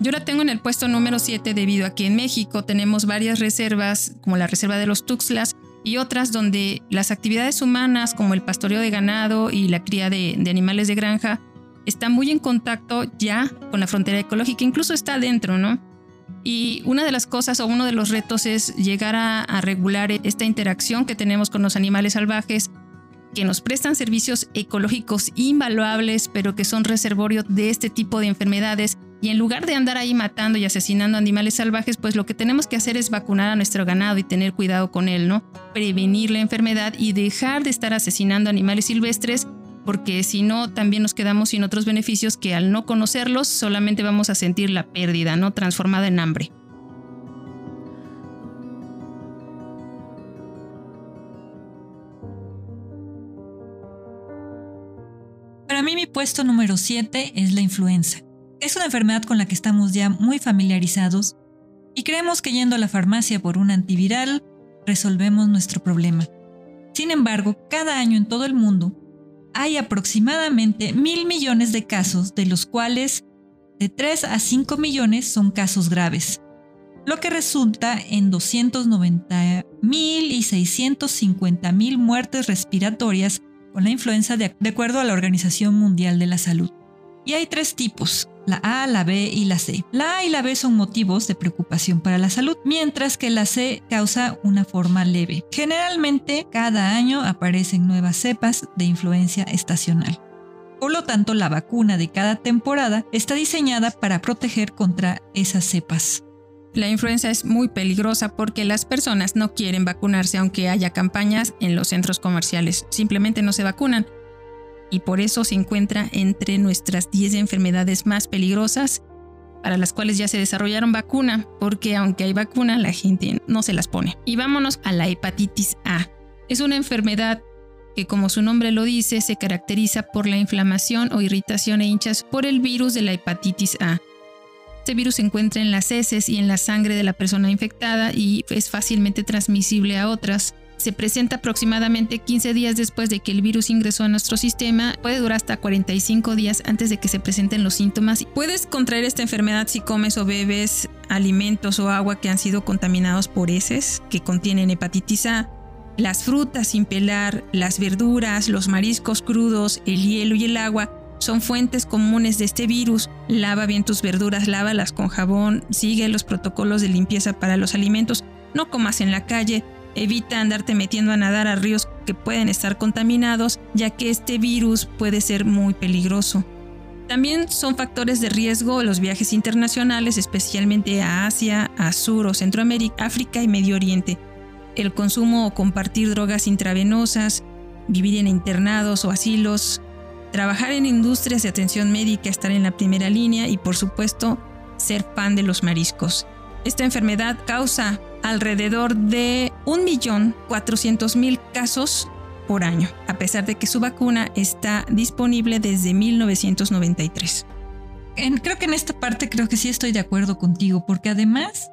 Yo la tengo en el puesto número 7 debido a que en México tenemos varias reservas, como la reserva de los Tuxtlas, y otras donde las actividades humanas, como el pastoreo de ganado y la cría de, animales de granja, están muy en contacto ya con la frontera ecológica, incluso está adentro, ¿no? Y una de las cosas o uno de los retos es llegar a, regular esta interacción que tenemos con los animales salvajes que nos prestan servicios ecológicos invaluables, pero que son reservorio de este tipo de enfermedades. Y en lugar de andar ahí matando y asesinando animales salvajes, pues lo que tenemos que hacer es vacunar a nuestro ganado y tener cuidado con él, ¿no? Prevenir la enfermedad y dejar de estar asesinando animales silvestres porque si no también nos quedamos sin otros beneficios que al no conocerlos solamente vamos a sentir la pérdida, ¿no? Transformada en hambre. Para mí mi puesto número 7 es la influenza. Es una enfermedad con la que estamos ya muy familiarizados y creemos que yendo a la farmacia por un antiviral resolvemos nuestro problema. Sin embargo, cada año en todo el mundo hay aproximadamente mil millones de casos, de los cuales de 3 a 5 millones son casos graves, lo que resulta en 290 mil y 650 mil muertes respiratorias con la influenza de, de acuerdo a la Organización Mundial de la Salud. Y hay tres tipos, la A, la B y la C. La A y la B son motivos de preocupación para la salud, mientras que la C causa una forma leve. Generalmente, cada año aparecen nuevas cepas de influencia estacional. Por lo tanto, la vacuna de cada temporada está diseñada para proteger contra esas cepas. La influenza es muy peligrosa porque las personas no quieren vacunarse aunque haya campañas en los centros comerciales. Simplemente no se vacunan y por eso se encuentra entre nuestras 10 enfermedades más peligrosas para las cuales ya se desarrollaron vacuna, porque aunque hay vacuna, la gente no se las pone. Y vámonos a la hepatitis A. Es una enfermedad que como su nombre lo dice, se caracteriza por la inflamación o irritación e hinchas por el virus de la hepatitis A. Este virus se encuentra en las heces y en la sangre de la persona infectada y es fácilmente transmisible a otras se presenta aproximadamente 15 días después de que el virus ingresó a nuestro sistema, puede durar hasta 45 días antes de que se presenten los síntomas. Puedes contraer esta enfermedad si comes o bebes alimentos o agua que han sido contaminados por heces que contienen hepatitis A. Las frutas sin pelar, las verduras, los mariscos crudos, el hielo y el agua son fuentes comunes de este virus. Lava bien tus verduras, lávalas con jabón, sigue los protocolos de limpieza para los alimentos, no comas en la calle, Evita andarte metiendo a nadar a ríos que pueden estar contaminados, ya que este virus puede ser muy peligroso. También son factores de riesgo los viajes internacionales, especialmente a Asia, a Sur o Centroamérica, África y Medio Oriente. El consumo o compartir drogas intravenosas, vivir en internados o asilos, trabajar en industrias de atención médica, estar en la primera línea y por supuesto ser pan de los mariscos. Esta enfermedad causa alrededor de 1.400.000 casos por año, a pesar de que su vacuna está disponible desde 1993. creo que en esta parte creo que sí estoy de acuerdo contigo, porque además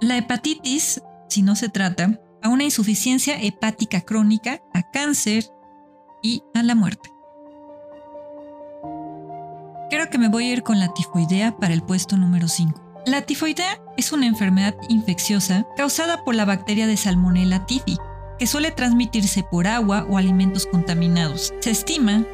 la hepatitis, si no se trata, a una insuficiencia hepática crónica, a cáncer y a la muerte. Creo que me voy a ir con la tifoidea para el puesto número 5. La tifoidea es una enfermedad infecciosa causada por la bacteria de Salmonella typhi, que suele transmitirse por agua o alimentos contaminados. Se estima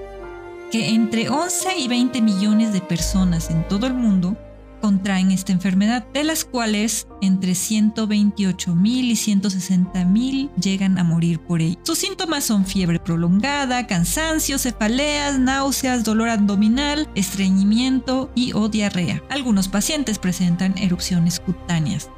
que entre 11 y 20 millones de personas en todo el mundo contraen esta enfermedad, de las cuales entre 128 mil y 160 mil llegan a morir por ella. Sus síntomas son fiebre prolongada, cansancio, cefaleas, náuseas, dolor abdominal, estreñimiento y o diarrea. Algunos pacientes presentan erupciones cutáneas.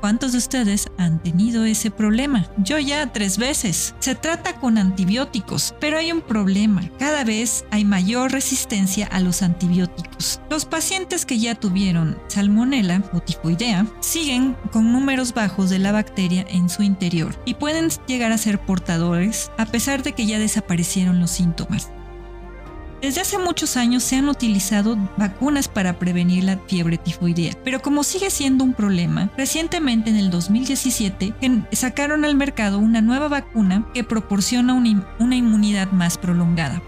¿Cuántos de ustedes han tenido ese problema? Yo ya tres veces. Se trata con antibióticos, pero hay un problema. Cada vez hay mayor resistencia a los antibióticos. Los pacientes que ya tuvieron salmonella o tifoidea siguen con números bajos de la bacteria en su interior y pueden llegar a ser portadores a pesar de que ya desaparecieron los síntomas. Desde hace muchos años se han utilizado vacunas para prevenir la fiebre tifoidea, pero como sigue siendo un problema, recientemente en el 2017 sacaron al mercado una nueva vacuna que proporciona una inmunidad más prolongada.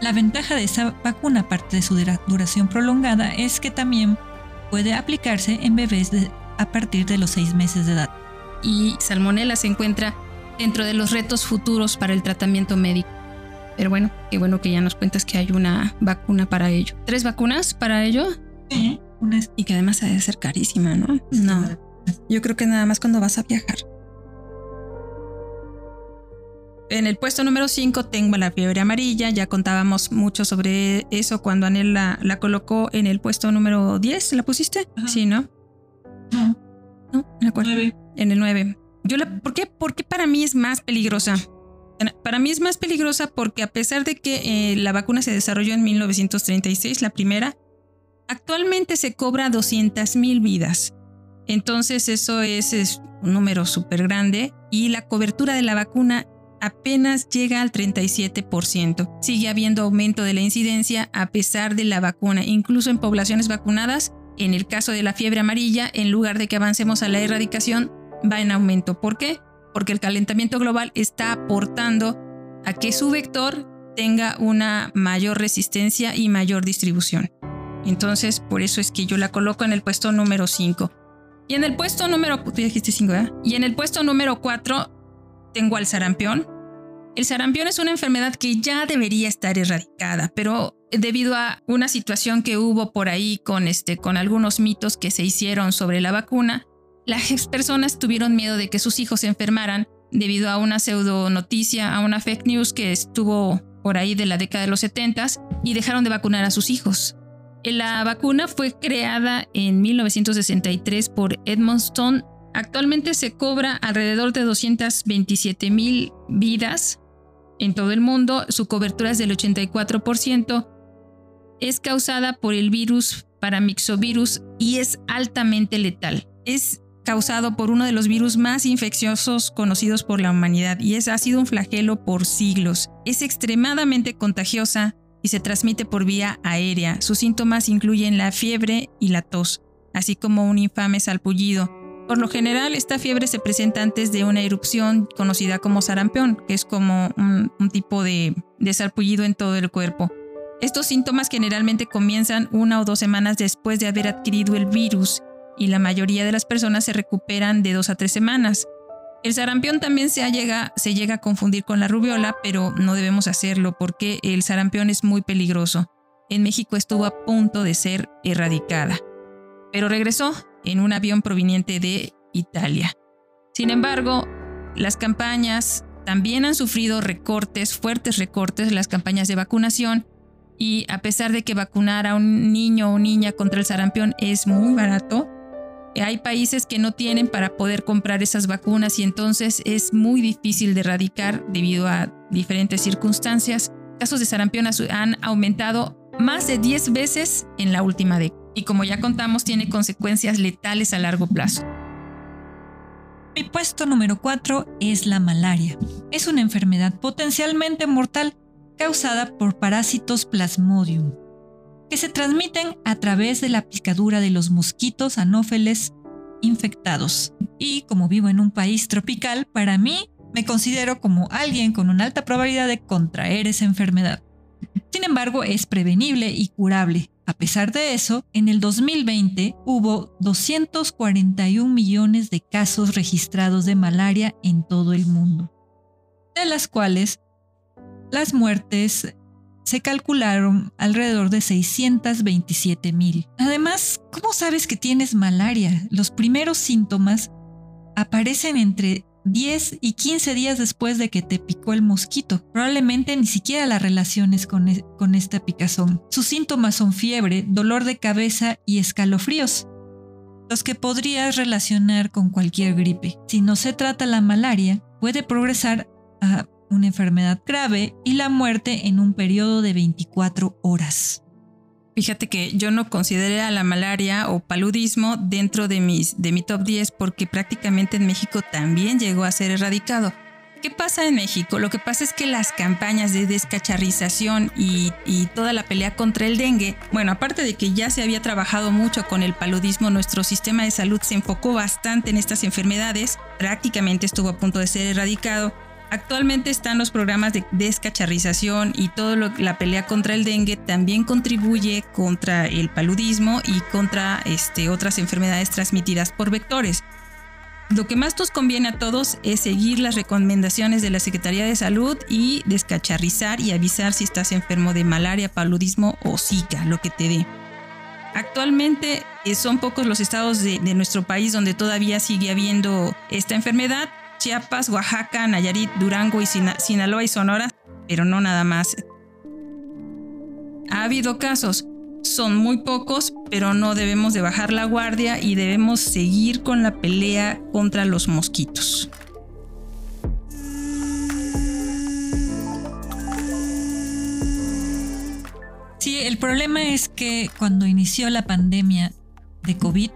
La ventaja de esa vacuna, aparte de su duración prolongada, es que también puede aplicarse en bebés a partir de los 6 meses de edad. Y Salmonella se encuentra dentro de los retos futuros para el tratamiento médico. Pero bueno, qué bueno que ya nos cuentas que hay una vacuna para ello. ¿Tres vacunas para ello? Sí, una Y que además debe ser carísima, ¿no? No. Yo creo que nada más cuando vas a viajar. En el puesto número 5 tengo la fiebre amarilla. Ya contábamos mucho sobre eso cuando Anel la, colocó en el puesto número 10. ¿La pusiste? Sí, ¿no? No. No, en el En el 9. Yo la, ¿por, qué? ¿Por qué para mí es más peligrosa? Para mí es más peligrosa porque a pesar de que eh, la vacuna se desarrolló en 1936, la primera, actualmente se cobra 200 mil vidas. Entonces eso es, un número súper grande y la cobertura de la vacuna apenas llega al 37%. Sigue habiendo aumento de la incidencia a pesar de la vacuna, incluso en poblaciones vacunadas. En el caso de la fiebre amarilla, en lugar de que avancemos a la erradicación, va en aumento. ¿Por qué? Porque el calentamiento global está aportando a que su vector tenga una mayor resistencia y mayor distribución. Entonces, por eso es que yo la coloco en el puesto número 5. Y en el puesto número... Dijiste 5, ¿eh? Y en el puesto número 4 tengo al sarampión. El sarampión es una enfermedad que ya debería estar erradicada, pero debido a una situación que hubo por ahí con, este, con algunos mitos que se hicieron sobre la vacuna, las personas tuvieron miedo de que sus hijos se enfermaran debido a una pseudo noticia, a una fake news que estuvo por ahí de la década de los 70 y dejaron de vacunar a sus hijos. La vacuna fue creada en 1963 por Edmonton. Actualmente se cobra alrededor de 227 mil vidas en todo el mundo. Su cobertura es del 84%. Es causada por el virus paramixovirus y es altamente letal. Es causado por uno de los virus más infecciosos conocidos por la humanidad y es, ha sido un flagelo por siglos. Es extremadamente contagiosa y se transmite por vía aérea. Sus síntomas incluyen la fiebre y la tos, así como un infame salpullido. Por lo general, esta fiebre se presenta antes de una erupción conocida como sarampión, que es como un, tipo de, de salpullido en todo el cuerpo. Estos síntomas generalmente comienzan una o dos semanas después de haber adquirido el virus y la mayoría de las personas se recuperan de dos a tres semanas. El sarampión también se llega, se llega a confundir con la rubiola, pero no debemos hacerlo porque el sarampión es muy peligroso. En México estuvo a punto de ser erradicada, pero regresó en un avión proveniente de Italia. Sin embargo, las campañas también han sufrido recortes, fuertes recortes, las campañas de vacunación, y a pesar de que vacunar a un niño o niña contra el sarampión es muy barato, hay países que no tienen para poder comprar esas vacunas y entonces es muy difícil de erradicar debido a diferentes circunstancias. Casos de sarampión han aumentado más de 10 veces en la última década y como ya contamos tiene consecuencias letales a largo plazo. Mi puesto número 4 es la malaria. Es una enfermedad potencialmente mortal causada por parásitos Plasmodium, que se transmiten a través de la picadura de los mosquitos anófeles infectados. Y como vivo en un país tropical, para mí me considero como alguien con una alta probabilidad de contraer esa enfermedad. Sin embargo, es prevenible y curable. A pesar de eso, en el 2020 hubo 241 millones de casos registrados de malaria en todo el mundo, de las cuales las muertes se calcularon alrededor de 627 mil. Además, ¿cómo sabes que tienes malaria? Los primeros síntomas aparecen entre 10 y 15 días después de que te picó el mosquito. Probablemente ni siquiera la relaciones con, e, con esta picazón. Sus síntomas son fiebre, dolor de cabeza y escalofríos. los que podrías relacionar con cualquier gripe. Si no se trata la malaria, puede progresar a una enfermedad grave y la muerte en un periodo de 24 horas. Fíjate que yo no consideré a la malaria o paludismo dentro de, mis, de mi top 10 porque prácticamente en México también llegó a ser erradicado. ¿Qué pasa en México? Lo que pasa es que las campañas de descacharrización y, y, toda la pelea contra el dengue, bueno, aparte de que ya se había trabajado mucho con el paludismo, nuestro sistema de salud se enfocó bastante en estas enfermedades, prácticamente estuvo a punto de ser erradicado. Actualmente están los programas de descacharrización y toda la pelea contra el dengue también contribuye contra el paludismo y contra este, otras enfermedades transmitidas por vectores. Lo que más nos conviene a todos es seguir las recomendaciones de la Secretaría de Salud y descacharrizar y avisar si estás enfermo de malaria, paludismo o zika, lo que te dé. Actualmente eh, son pocos los estados de, nuestro país donde todavía sigue habiendo esta enfermedad. Chiapas, Oaxaca, Nayarit, Durango y Sinaloa y Sonora, pero no nada más. Ha habido casos, son muy pocos, pero no debemos de bajar la guardia y debemos seguir con la pelea contra los mosquitos. Sí, el problema es que cuando inició la pandemia de COVID,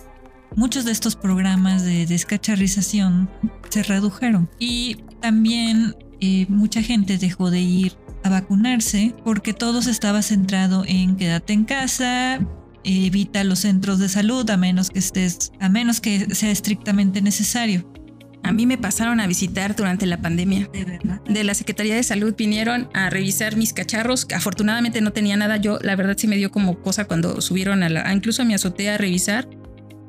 muchos de estos programas de descacharrización se redujeron y también eh, mucha gente dejó de ir a vacunarse porque todo se estaba centrado en quédate en casa, evita los centros de salud a menos que estés, a menos que sea estrictamente necesario. A mí me pasaron a visitar durante la pandemia. ¿De verdad? De la Secretaría de Salud vinieron a revisar mis cacharros. Afortunadamente no tenía nada. Yo, la verdad, sí me dio como cosa cuando subieron a la, incluso a mi azotea a revisar.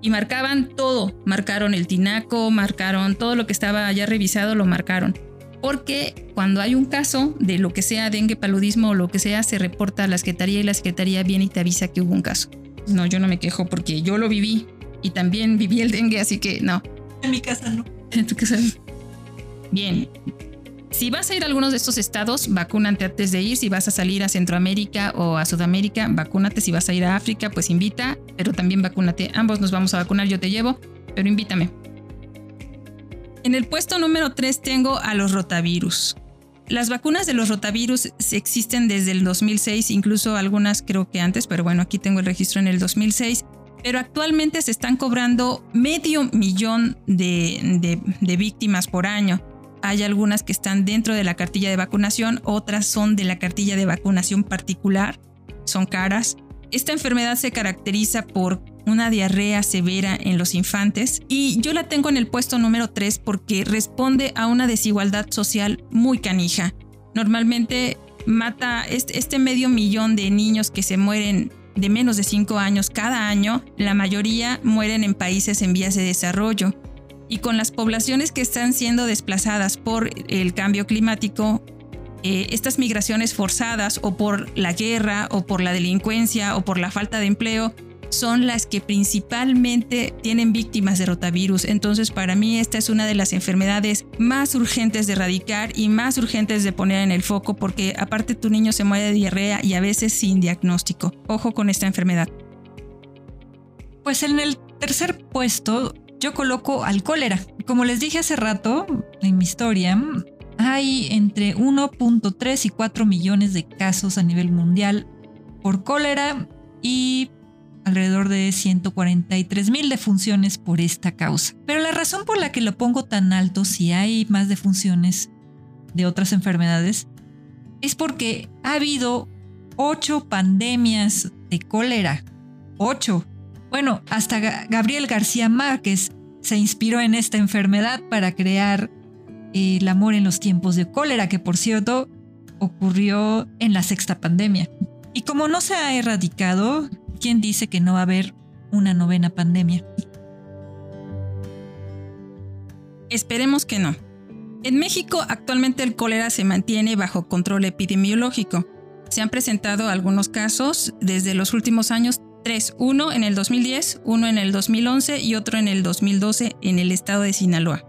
Y marcaban todo. Marcaron el tinaco, marcaron todo lo que estaba ya revisado, lo marcaron porque cuando hay un caso de lo que sea dengue, paludismo o lo que sea, se reporta a la Secretaría y la Secretaría viene y te avisa que hubo un caso. No, yo no me quejo porque yo lo viví y también viví el dengue, así que no. En mi casa no. En tu casa Bien. Si vas a ir a algunos de estos estados, vacúnate antes de ir. Si vas a salir a Centroamérica o a Sudamérica, vacúnate. Si vas a ir a África, pues invita, pero también vacúnate. Ambos nos vamos a vacunar, yo te llevo, pero invítame. En el puesto número 3 tengo a los rotavirus. Las vacunas de los rotavirus existen desde el 2006, incluso algunas creo que antes, pero bueno, aquí tengo el registro en el 2006. Pero actualmente se están cobrando medio millón de, de víctimas por año. Hay algunas que están dentro de la cartilla de vacunación, otras son de la cartilla de vacunación particular, son caras. Esta enfermedad se caracteriza por una diarrea severa en los infantes y yo la tengo en el puesto número 3 porque responde a una desigualdad social muy canija. Normalmente mata este, medio millón de niños que se mueren de menos de 5 años cada año, la mayoría mueren en países en vías de desarrollo. Y con las poblaciones que están siendo desplazadas por el cambio climático, eh, estas migraciones forzadas o por la guerra o por la delincuencia o por la falta de empleo son las que principalmente tienen víctimas de rotavirus. Entonces, para mí esta es una de las enfermedades más urgentes de erradicar y más urgentes de poner en el foco porque aparte tu niño se muere de diarrea y a veces sin diagnóstico. Ojo con esta enfermedad. Pues en el tercer puesto yo coloco al cólera. Como les dije hace rato en mi historia, hay entre 1.3 y 4 millones de casos a nivel mundial por cólera y alrededor de 143 mil defunciones por esta causa. Pero la razón por la que lo pongo tan alto si hay más defunciones de otras enfermedades es porque ha habido ocho pandemias de cólera. Ocho. Bueno, hasta Gabriel García Márquez se inspiró en esta enfermedad para crear eh, el amor en los tiempos de cólera, que por cierto ocurrió en la sexta pandemia. Y como no se ha erradicado, ¿quién dice que no va a haber una novena pandemia? Esperemos que no. En México actualmente el cólera se mantiene bajo control epidemiológico. Se han presentado algunos casos desde los últimos años, tres, uno en el 2010, uno en el 2011 y otro en el 2012 en el estado de Sinaloa.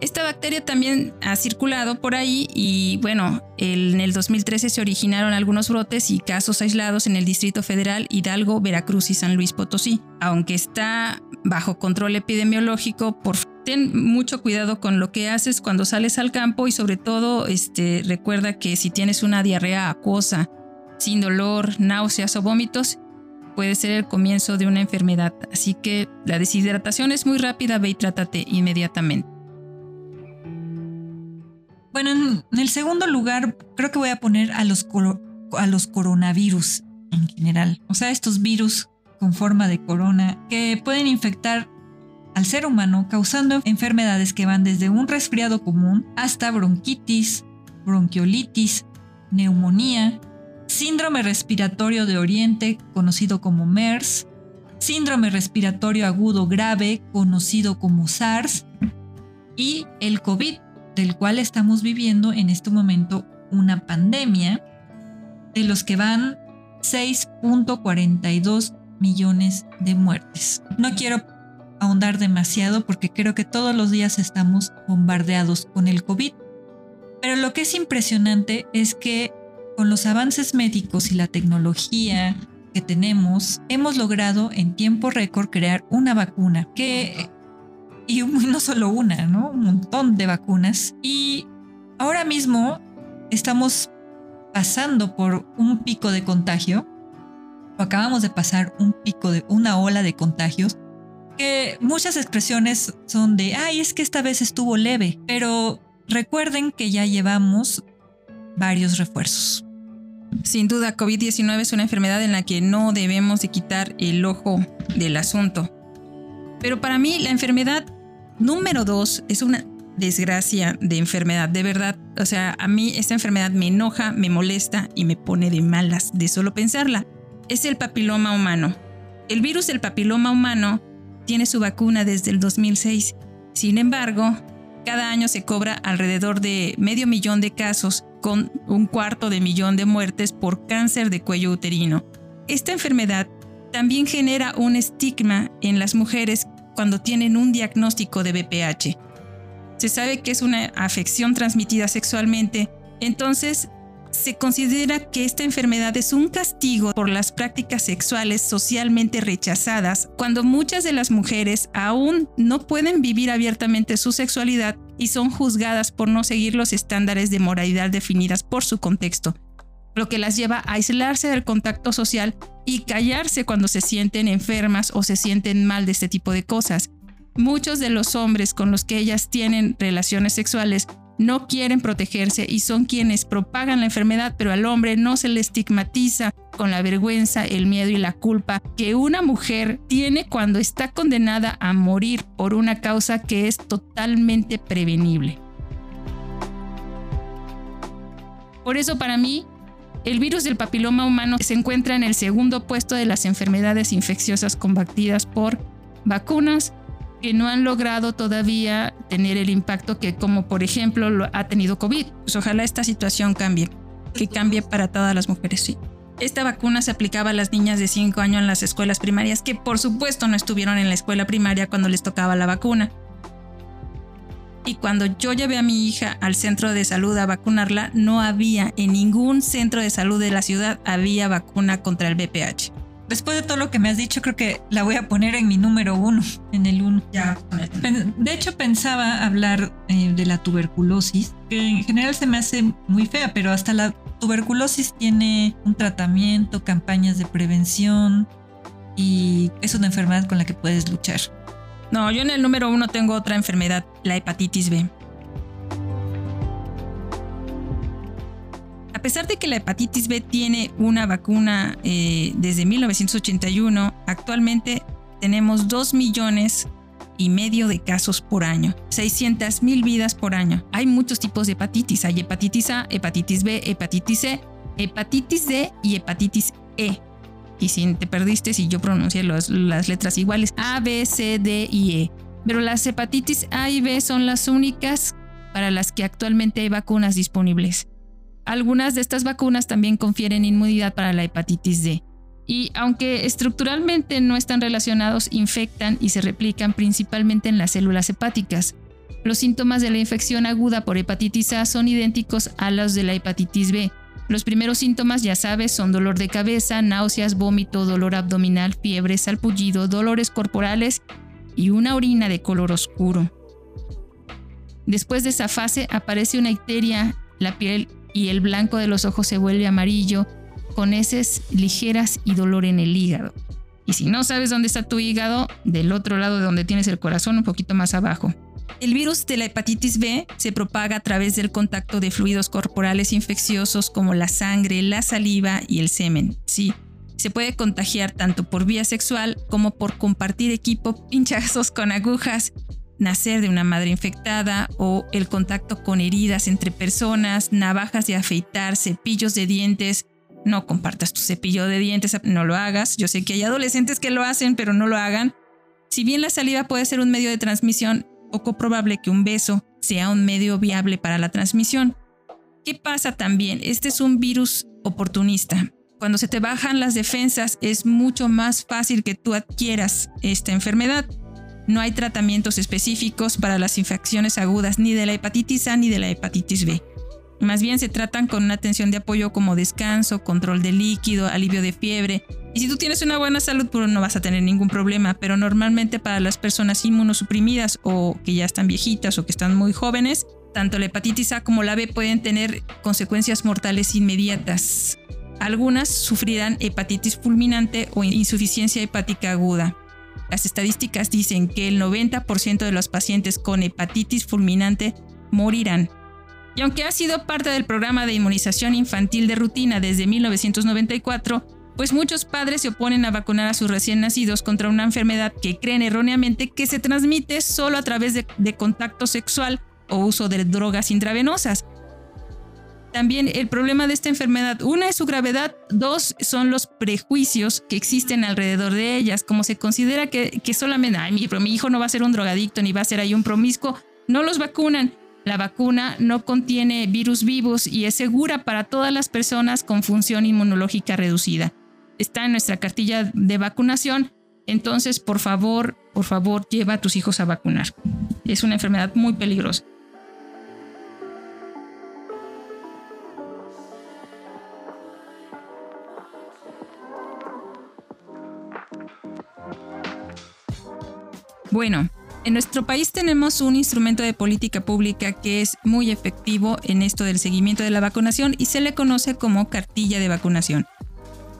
Esta bacteria también ha circulado por ahí y bueno, en el 2013 se originaron algunos brotes y casos aislados en el Distrito Federal, Hidalgo, Veracruz y San Luis Potosí. Aunque está bajo control epidemiológico, por ten mucho cuidado con lo que haces cuando sales al campo y sobre todo este, recuerda que si tienes una diarrea acuosa, sin dolor, náuseas o vómitos, puede ser el comienzo de una enfermedad. Así que la deshidratación es muy rápida, ve y trátate inmediatamente. Bueno, en el segundo lugar, creo que voy a poner a los, a los coronavirus en general. O sea, estos virus con forma de corona que pueden infectar al ser humano causando enfermedades que van desde un resfriado común hasta bronquitis, bronquiolitis, neumonía, síndrome respiratorio de Oriente conocido como MERS, síndrome respiratorio agudo grave conocido como SARS y el COVID del cual estamos viviendo en este momento una pandemia, de los que van 6.42 millones de muertes. No quiero ahondar demasiado porque creo que todos los días estamos bombardeados con el COVID. Pero lo que es impresionante es que con los avances médicos y la tecnología que tenemos, hemos logrado en tiempo récord crear una vacuna que y no solo una, ¿no? Un montón de vacunas. Y ahora mismo estamos pasando por un pico de contagio, acabamos de pasar un pico de una ola de contagios, que muchas expresiones son de, ay, es que esta vez estuvo leve, pero recuerden que ya llevamos varios refuerzos. Sin duda, COVID-19 es una enfermedad en la que no debemos de quitar el ojo del asunto. Pero para mí la enfermedad Número dos, es una desgracia de enfermedad, de verdad. O sea, a mí esta enfermedad me enoja, me molesta y me pone de malas de solo pensarla. Es el papiloma humano. El virus del papiloma humano tiene su vacuna desde el 2006. Sin embargo, cada año se cobra alrededor de medio millón de casos con un cuarto de millón de muertes por cáncer de cuello uterino. Esta enfermedad también genera un estigma en las mujeres cuando tienen un diagnóstico de BPH. Se sabe que es una afección transmitida sexualmente, entonces se considera que esta enfermedad es un castigo por las prácticas sexuales socialmente rechazadas, cuando muchas de las mujeres aún no pueden vivir abiertamente su sexualidad y son juzgadas por no seguir los estándares de moralidad definidas por su contexto, lo que las lleva a aislarse del contacto social y callarse cuando se sienten enfermas o se sienten mal de este tipo de cosas. Muchos de los hombres con los que ellas tienen relaciones sexuales no quieren protegerse y son quienes propagan la enfermedad, pero al hombre no se le estigmatiza con la vergüenza, el miedo y la culpa que una mujer tiene cuando está condenada a morir por una causa que es totalmente prevenible. Por eso para mí el virus del papiloma humano se encuentra en el segundo puesto de las enfermedades infecciosas combatidas por vacunas que no han logrado todavía tener el impacto que como por ejemplo lo ha tenido COVID. Pues ojalá esta situación cambie, que cambie para todas las mujeres, sí. Esta vacuna se aplicaba a las niñas de 5 años en las escuelas primarias que por supuesto no estuvieron en la escuela primaria cuando les tocaba la vacuna. Y cuando yo llevé a mi hija al centro de salud a vacunarla, no había en ningún centro de salud de la ciudad había vacuna contra el BPH. Después de todo lo que me has dicho, creo que la voy a poner en mi número uno, en el uno. Ya. De hecho, pensaba hablar eh, de la tuberculosis, que en general se me hace muy fea, pero hasta la tuberculosis tiene un tratamiento, campañas de prevención y es una enfermedad con la que puedes luchar. No, yo en el número uno tengo otra enfermedad, la hepatitis B. A pesar de que la hepatitis B tiene una vacuna eh, desde 1981, actualmente tenemos 2 millones y medio de casos por año, 600 mil vidas por año. Hay muchos tipos de hepatitis, hay hepatitis A, hepatitis B, hepatitis C, hepatitis D y hepatitis E y si te perdiste, si yo pronuncié las letras iguales, A, B, C, D y E. Pero las hepatitis A y B son las únicas para las que actualmente hay vacunas disponibles. Algunas de estas vacunas también confieren inmunidad para la hepatitis D. Y aunque estructuralmente no están relacionados, infectan y se replican principalmente en las células hepáticas. Los síntomas de la infección aguda por hepatitis A son idénticos a los de la hepatitis B. Los primeros síntomas, ya sabes, son dolor de cabeza, náuseas, vómito, dolor abdominal, fiebre, salpullido, dolores corporales y una orina de color oscuro. Después de esa fase aparece una icteria, la piel y el blanco de los ojos se vuelve amarillo, con heces ligeras y dolor en el hígado. Y si no sabes dónde está tu hígado, del otro lado de donde tienes el corazón, un poquito más abajo. El virus de la hepatitis B se propaga a través del contacto de fluidos corporales infecciosos como la sangre, la saliva y el semen. Sí, se puede contagiar tanto por vía sexual como por compartir equipo, pinchazos con agujas, nacer de una madre infectada o el contacto con heridas entre personas, navajas de afeitar, cepillos de dientes. No compartas tu cepillo de dientes, no lo hagas. Yo sé que hay adolescentes que lo hacen, pero no lo hagan. Si bien la saliva puede ser un medio de transmisión, poco probable que un beso sea un medio viable para la transmisión. ¿Qué pasa también? Este es un virus oportunista. Cuando se te bajan las defensas es mucho más fácil que tú adquieras esta enfermedad. No hay tratamientos específicos para las infecciones agudas ni de la hepatitis A ni de la hepatitis B. Más bien se tratan con una atención de apoyo como descanso, control de líquido, alivio de fiebre. Y si tú tienes una buena salud, pues no vas a tener ningún problema. Pero normalmente para las personas inmunosuprimidas o que ya están viejitas o que están muy jóvenes, tanto la hepatitis A como la B pueden tener consecuencias mortales inmediatas. Algunas sufrirán hepatitis fulminante o insuficiencia hepática aguda. Las estadísticas dicen que el 90% de los pacientes con hepatitis fulminante morirán. Y aunque ha sido parte del programa de inmunización infantil de rutina desde 1994, pues muchos padres se oponen a vacunar a sus recién nacidos contra una enfermedad que creen erróneamente que se transmite solo a través de, de contacto sexual o uso de drogas intravenosas, también el problema de esta enfermedad, una es su gravedad, dos son los prejuicios que existen alrededor de ellas, como se considera que, solamente, ay, mi, mi hijo no va a ser un drogadicto ni va a ser ahí un promiscuo, no los vacunan. La vacuna no contiene virus vivos y es segura para todas las personas con función inmunológica reducida. Está en nuestra cartilla de vacunación, entonces por favor, por favor, lleva a tus hijos a vacunar. Es una enfermedad muy peligrosa. Bueno, en nuestro país tenemos un instrumento de política pública que es muy efectivo en esto del seguimiento de la vacunación y se le conoce como cartilla de vacunación.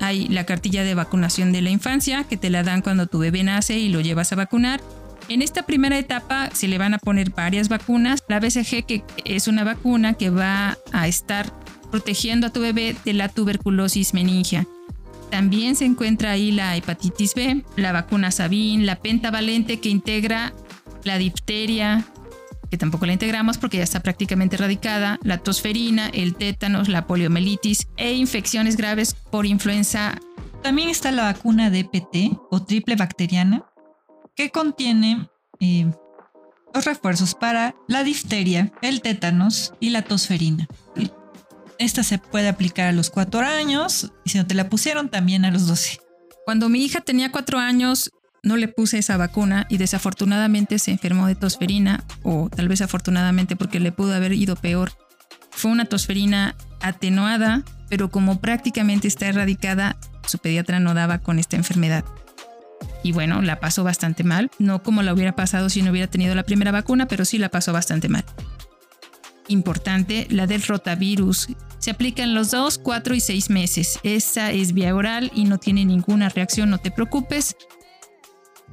Hay la cartilla de vacunación de la infancia que te la dan cuando tu bebé nace y lo llevas a vacunar. En esta primera etapa se le van a poner varias vacunas. La BCG que es una vacuna que va a estar protegiendo a tu bebé de la tuberculosis meningia. También se encuentra ahí la hepatitis B, la vacuna Sabin, la pentavalente que integra la difteria, que tampoco la integramos porque ya está prácticamente erradicada, la tosferina, el tétanos, la poliomielitis e infecciones graves por influenza. También está la vacuna DPT o triple bacteriana, que contiene eh, los refuerzos para la difteria, el tétanos y la tosferina. Esta se puede aplicar a los cuatro años y si no te la pusieron también a los 12. Cuando mi hija tenía cuatro años, no le puse esa vacuna y desafortunadamente se enfermó de tosferina o tal vez afortunadamente porque le pudo haber ido peor. Fue una tosferina atenuada, pero como prácticamente está erradicada, su pediatra no daba con esta enfermedad. Y bueno, la pasó bastante mal, no como la hubiera pasado si no hubiera tenido la primera vacuna, pero sí la pasó bastante mal. Importante, la del rotavirus se aplica en los 2, 4 y 6 meses. Esa es vía oral y no tiene ninguna reacción, no te preocupes.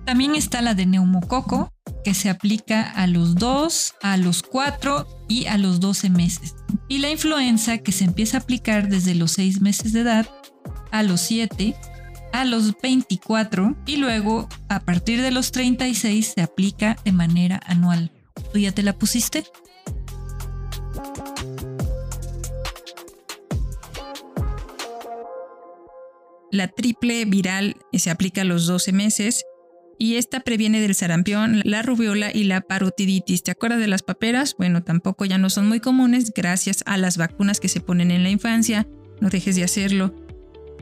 También está la de neumococo, que se aplica a los 2, a los 4 y a los 12 meses. Y la influenza, que se empieza a aplicar desde los 6 meses de edad, a los 7, a los 24 y luego a partir de los 36 se aplica de manera anual. ¿Tú ya te la pusiste? La triple viral se aplica a los 12 meses y esta previene del sarampión, la rubiola y la parotiditis. ¿Te acuerdas de las paperas? Bueno, tampoco ya no son muy comunes gracias a las vacunas que se ponen en la infancia. No dejes de hacerlo.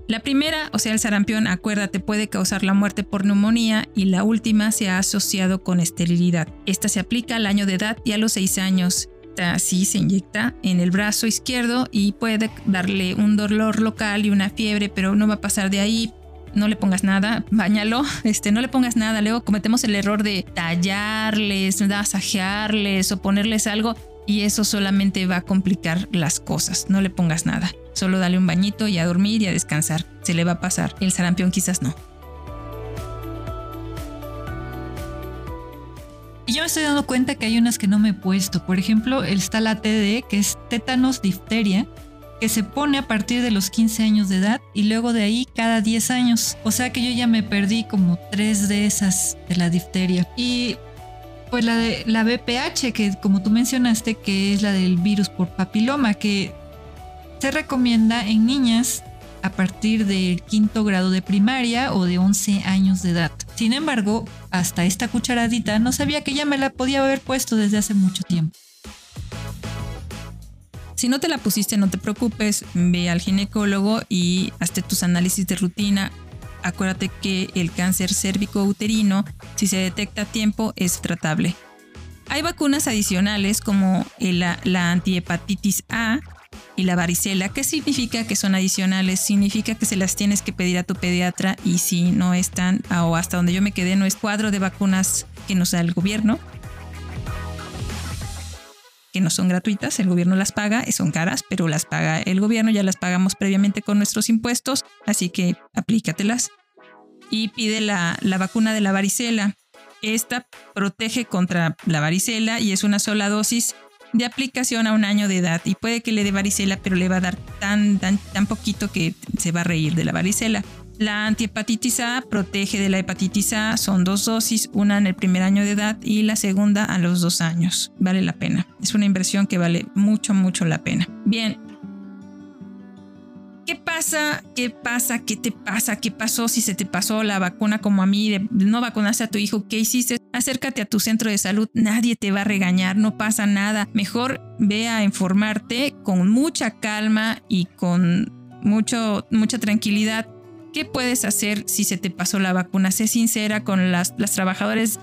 La primera, o sea, el sarampión, acuérdate, puede causar la muerte por neumonía y la última se ha asociado con esterilidad. Esta se aplica al año de edad y a los 6 años. Así se inyecta en el brazo izquierdo y puede darle un dolor local y una fiebre, pero no va a pasar de ahí no le pongas nada, bañalo, este, no le pongas nada. Luego cometemos el error de tallarles, masajearles o ponerles algo y eso solamente va a complicar las cosas. No le pongas nada. Solo dale un bañito y a dormir y a descansar. Se le va a pasar. El sarampión quizás no. Y yo me estoy dando cuenta que hay unas que no me he puesto. Por ejemplo, está la TD, que es tétanos difteria, que se pone a partir de los 15 años de edad y luego de ahí cada 10 años. O sea que yo ya me perdí como tres de esas de la difteria. Y pues la de la BPH, que como tú mencionaste, que es la del virus por papiloma, que se recomienda en niñas a partir del quinto grado de primaria o de 11 años de edad. Sin embargo, hasta esta cucharadita no sabía que ya me la podía haber puesto desde hace mucho tiempo. Si no te la pusiste, no te preocupes, ve al ginecólogo y hazte tus análisis de rutina. Acuérdate que el cáncer cérvico-uterino, si se detecta a tiempo, es tratable. Hay vacunas adicionales como la, la antihepatitis A y la varicela. ¿Qué significa que son adicionales? Significa que se las tienes que pedir a tu pediatra y si no están, o hasta donde yo me quedé, no es cuadro de vacunas que nos da el gobierno, que no son gratuitas, el gobierno las paga, son caras, pero las paga el gobierno, ya las pagamos previamente con nuestros impuestos, así que aplícatelas. Y pide la, la vacuna de la varicela. Esta protege contra la varicela y es una sola dosis de aplicación a un año de edad y puede que le dé varicela, pero le va a dar tan, tan, tan poquito que se va a reír de la varicela. La antihepatitis A protege de la hepatitis A, son dos dosis, una en el primer año de edad y la segunda a los dos años. Vale la pena. Es una inversión que vale mucho, mucho la pena. Bien. ¿Qué pasa? ¿Qué pasa? ¿Qué te pasa? ¿Qué pasó si se te pasó la vacuna como a mí de no vacunaste a tu hijo? ¿Qué hiciste? Acércate a tu centro de salud, nadie te va a regañar, no pasa nada. Mejor ve a informarte con mucha calma y con mucho, mucha tranquilidad ¿Qué puedes hacer si se te pasó la vacuna? Sé sincera con las, las trabajadores,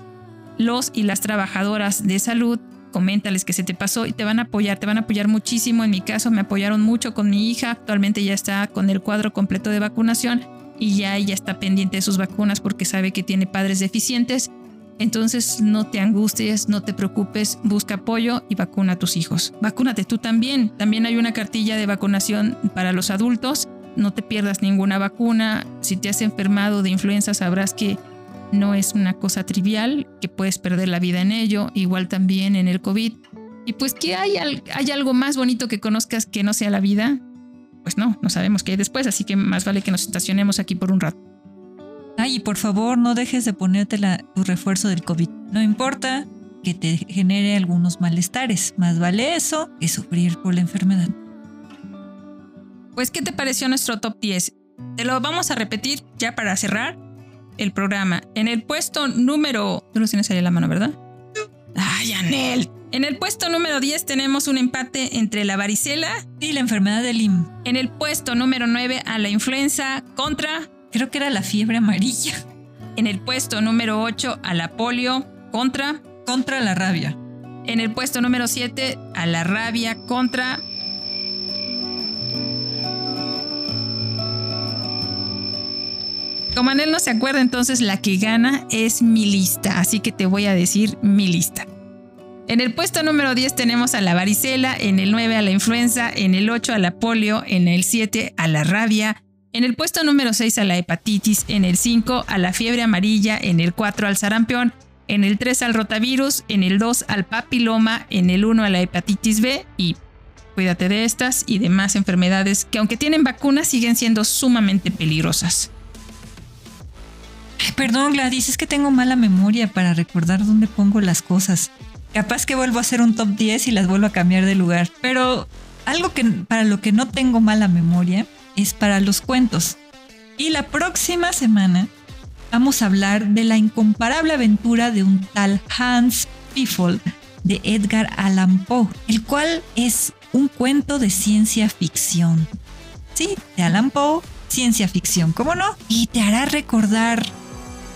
los y las trabajadoras de salud. Coméntales que se te pasó y te van a apoyar, te van a apoyar muchísimo. En mi caso me apoyaron mucho con mi hija. Actualmente ya está con el cuadro completo de vacunación y ya ella está pendiente de sus vacunas porque sabe que tiene padres deficientes. Entonces no te angusties, no te preocupes, busca apoyo y vacuna a tus hijos. Vacúnate tú también. También hay una cartilla de vacunación para los adultos no te pierdas ninguna vacuna. Si te has enfermado de influenza sabrás que no es una cosa trivial, que puedes perder la vida en ello, igual también en el COVID. Y pues que hay, hay algo más bonito que conozcas que no sea la vida. Pues no, no sabemos qué hay después, así que más vale que nos estacionemos aquí por un rato. Ay, y por favor no dejes de ponerte tu refuerzo del COVID. No importa que te genere algunos malestares, más vale eso que sufrir por la enfermedad. Pues, ¿qué te pareció nuestro top 10? Te lo vamos a repetir ya para cerrar el programa. En el puesto número... Tú lo tienes ahí en la mano, ¿verdad? ¡Ay, Anel! En el puesto número 10 tenemos un empate entre la varicela y la enfermedad de Lyme. En el puesto número 9 a la influenza contra... Creo que era la fiebre amarilla. En el puesto número 8 a la polio contra... Contra la rabia. En el puesto número 7 a la rabia contra... Como Anel no se acuerda, entonces la que gana es mi lista, así que te voy a decir mi lista. En el puesto número 10 tenemos a la varicela, en el 9 a la influenza, en el 8 a la polio, en el 7 a la rabia, en el puesto número 6 a la hepatitis, en el 5 a la fiebre amarilla, en el 4 al sarampión, en el 3 al rotavirus, en el 2 al papiloma, en el 1 a la hepatitis B y cuídate de estas y demás enfermedades que aunque tienen vacunas siguen siendo sumamente peligrosas perdón, Gladys, es que tengo mala memoria para recordar dónde pongo las cosas. Capaz que vuelvo a hacer un top 10 y las vuelvo a cambiar de lugar. Pero algo que para lo que no tengo mala memoria es para los cuentos. Y la próxima semana vamos a hablar de la incomparable aventura de un tal Hans Pfeffel de Edgar Allan Poe, el cual es un cuento de ciencia ficción. Sí, de Allan Poe ciencia ficción, ¿cómo no? Y te hará recordar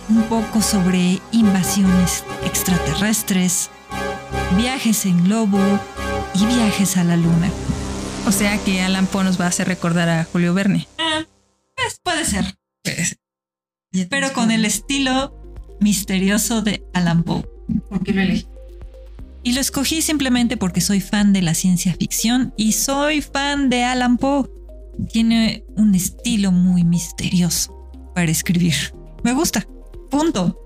un poco sobre invasiones extraterrestres, viajes en globo y viajes a la luna. O sea que Alan Poe nos va a hacer recordar a Julio Verne. Ah, pues puede ser. Pero con el estilo misterioso de Alan Poe. ¿Por qué lo elegí? Y lo escogí simplemente porque soy fan de la ciencia ficción y soy fan de Alan Poe. Tiene un estilo muy misterioso para escribir. Me gusta. Punto.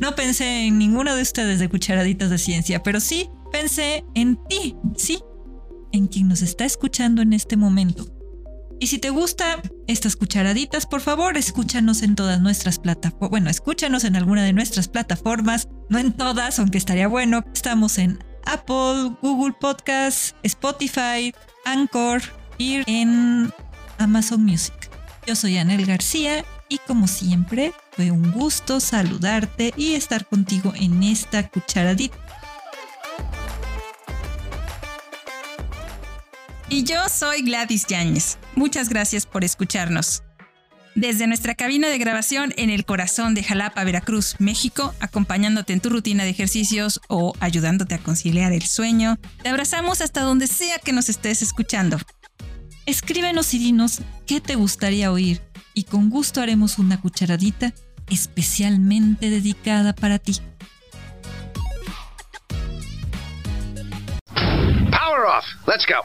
No pensé en ninguno de ustedes de cucharaditas de ciencia, pero sí pensé en ti, sí, en quien nos está escuchando en este momento. Y si te gusta estas cucharaditas, por favor, escúchanos en todas nuestras plataformas. Bueno, escúchanos en alguna de nuestras plataformas, no en todas, aunque estaría bueno. Estamos en Apple, Google Podcasts, Spotify, Anchor y en Amazon Music. Yo soy Anel García y como siempre, fue un gusto saludarte y estar contigo en esta cucharadita. Y yo soy Gladys Yáñez. Muchas gracias por escucharnos. Desde nuestra cabina de grabación en el corazón de Jalapa, Veracruz, México, acompañándote en tu rutina de ejercicios o ayudándote a conciliar el sueño, te abrazamos hasta donde sea que nos estés escuchando. Escríbenos y dinos qué te gustaría oír y con gusto haremos una cucharadita especialmente dedicada para ti. Power off. Let's go.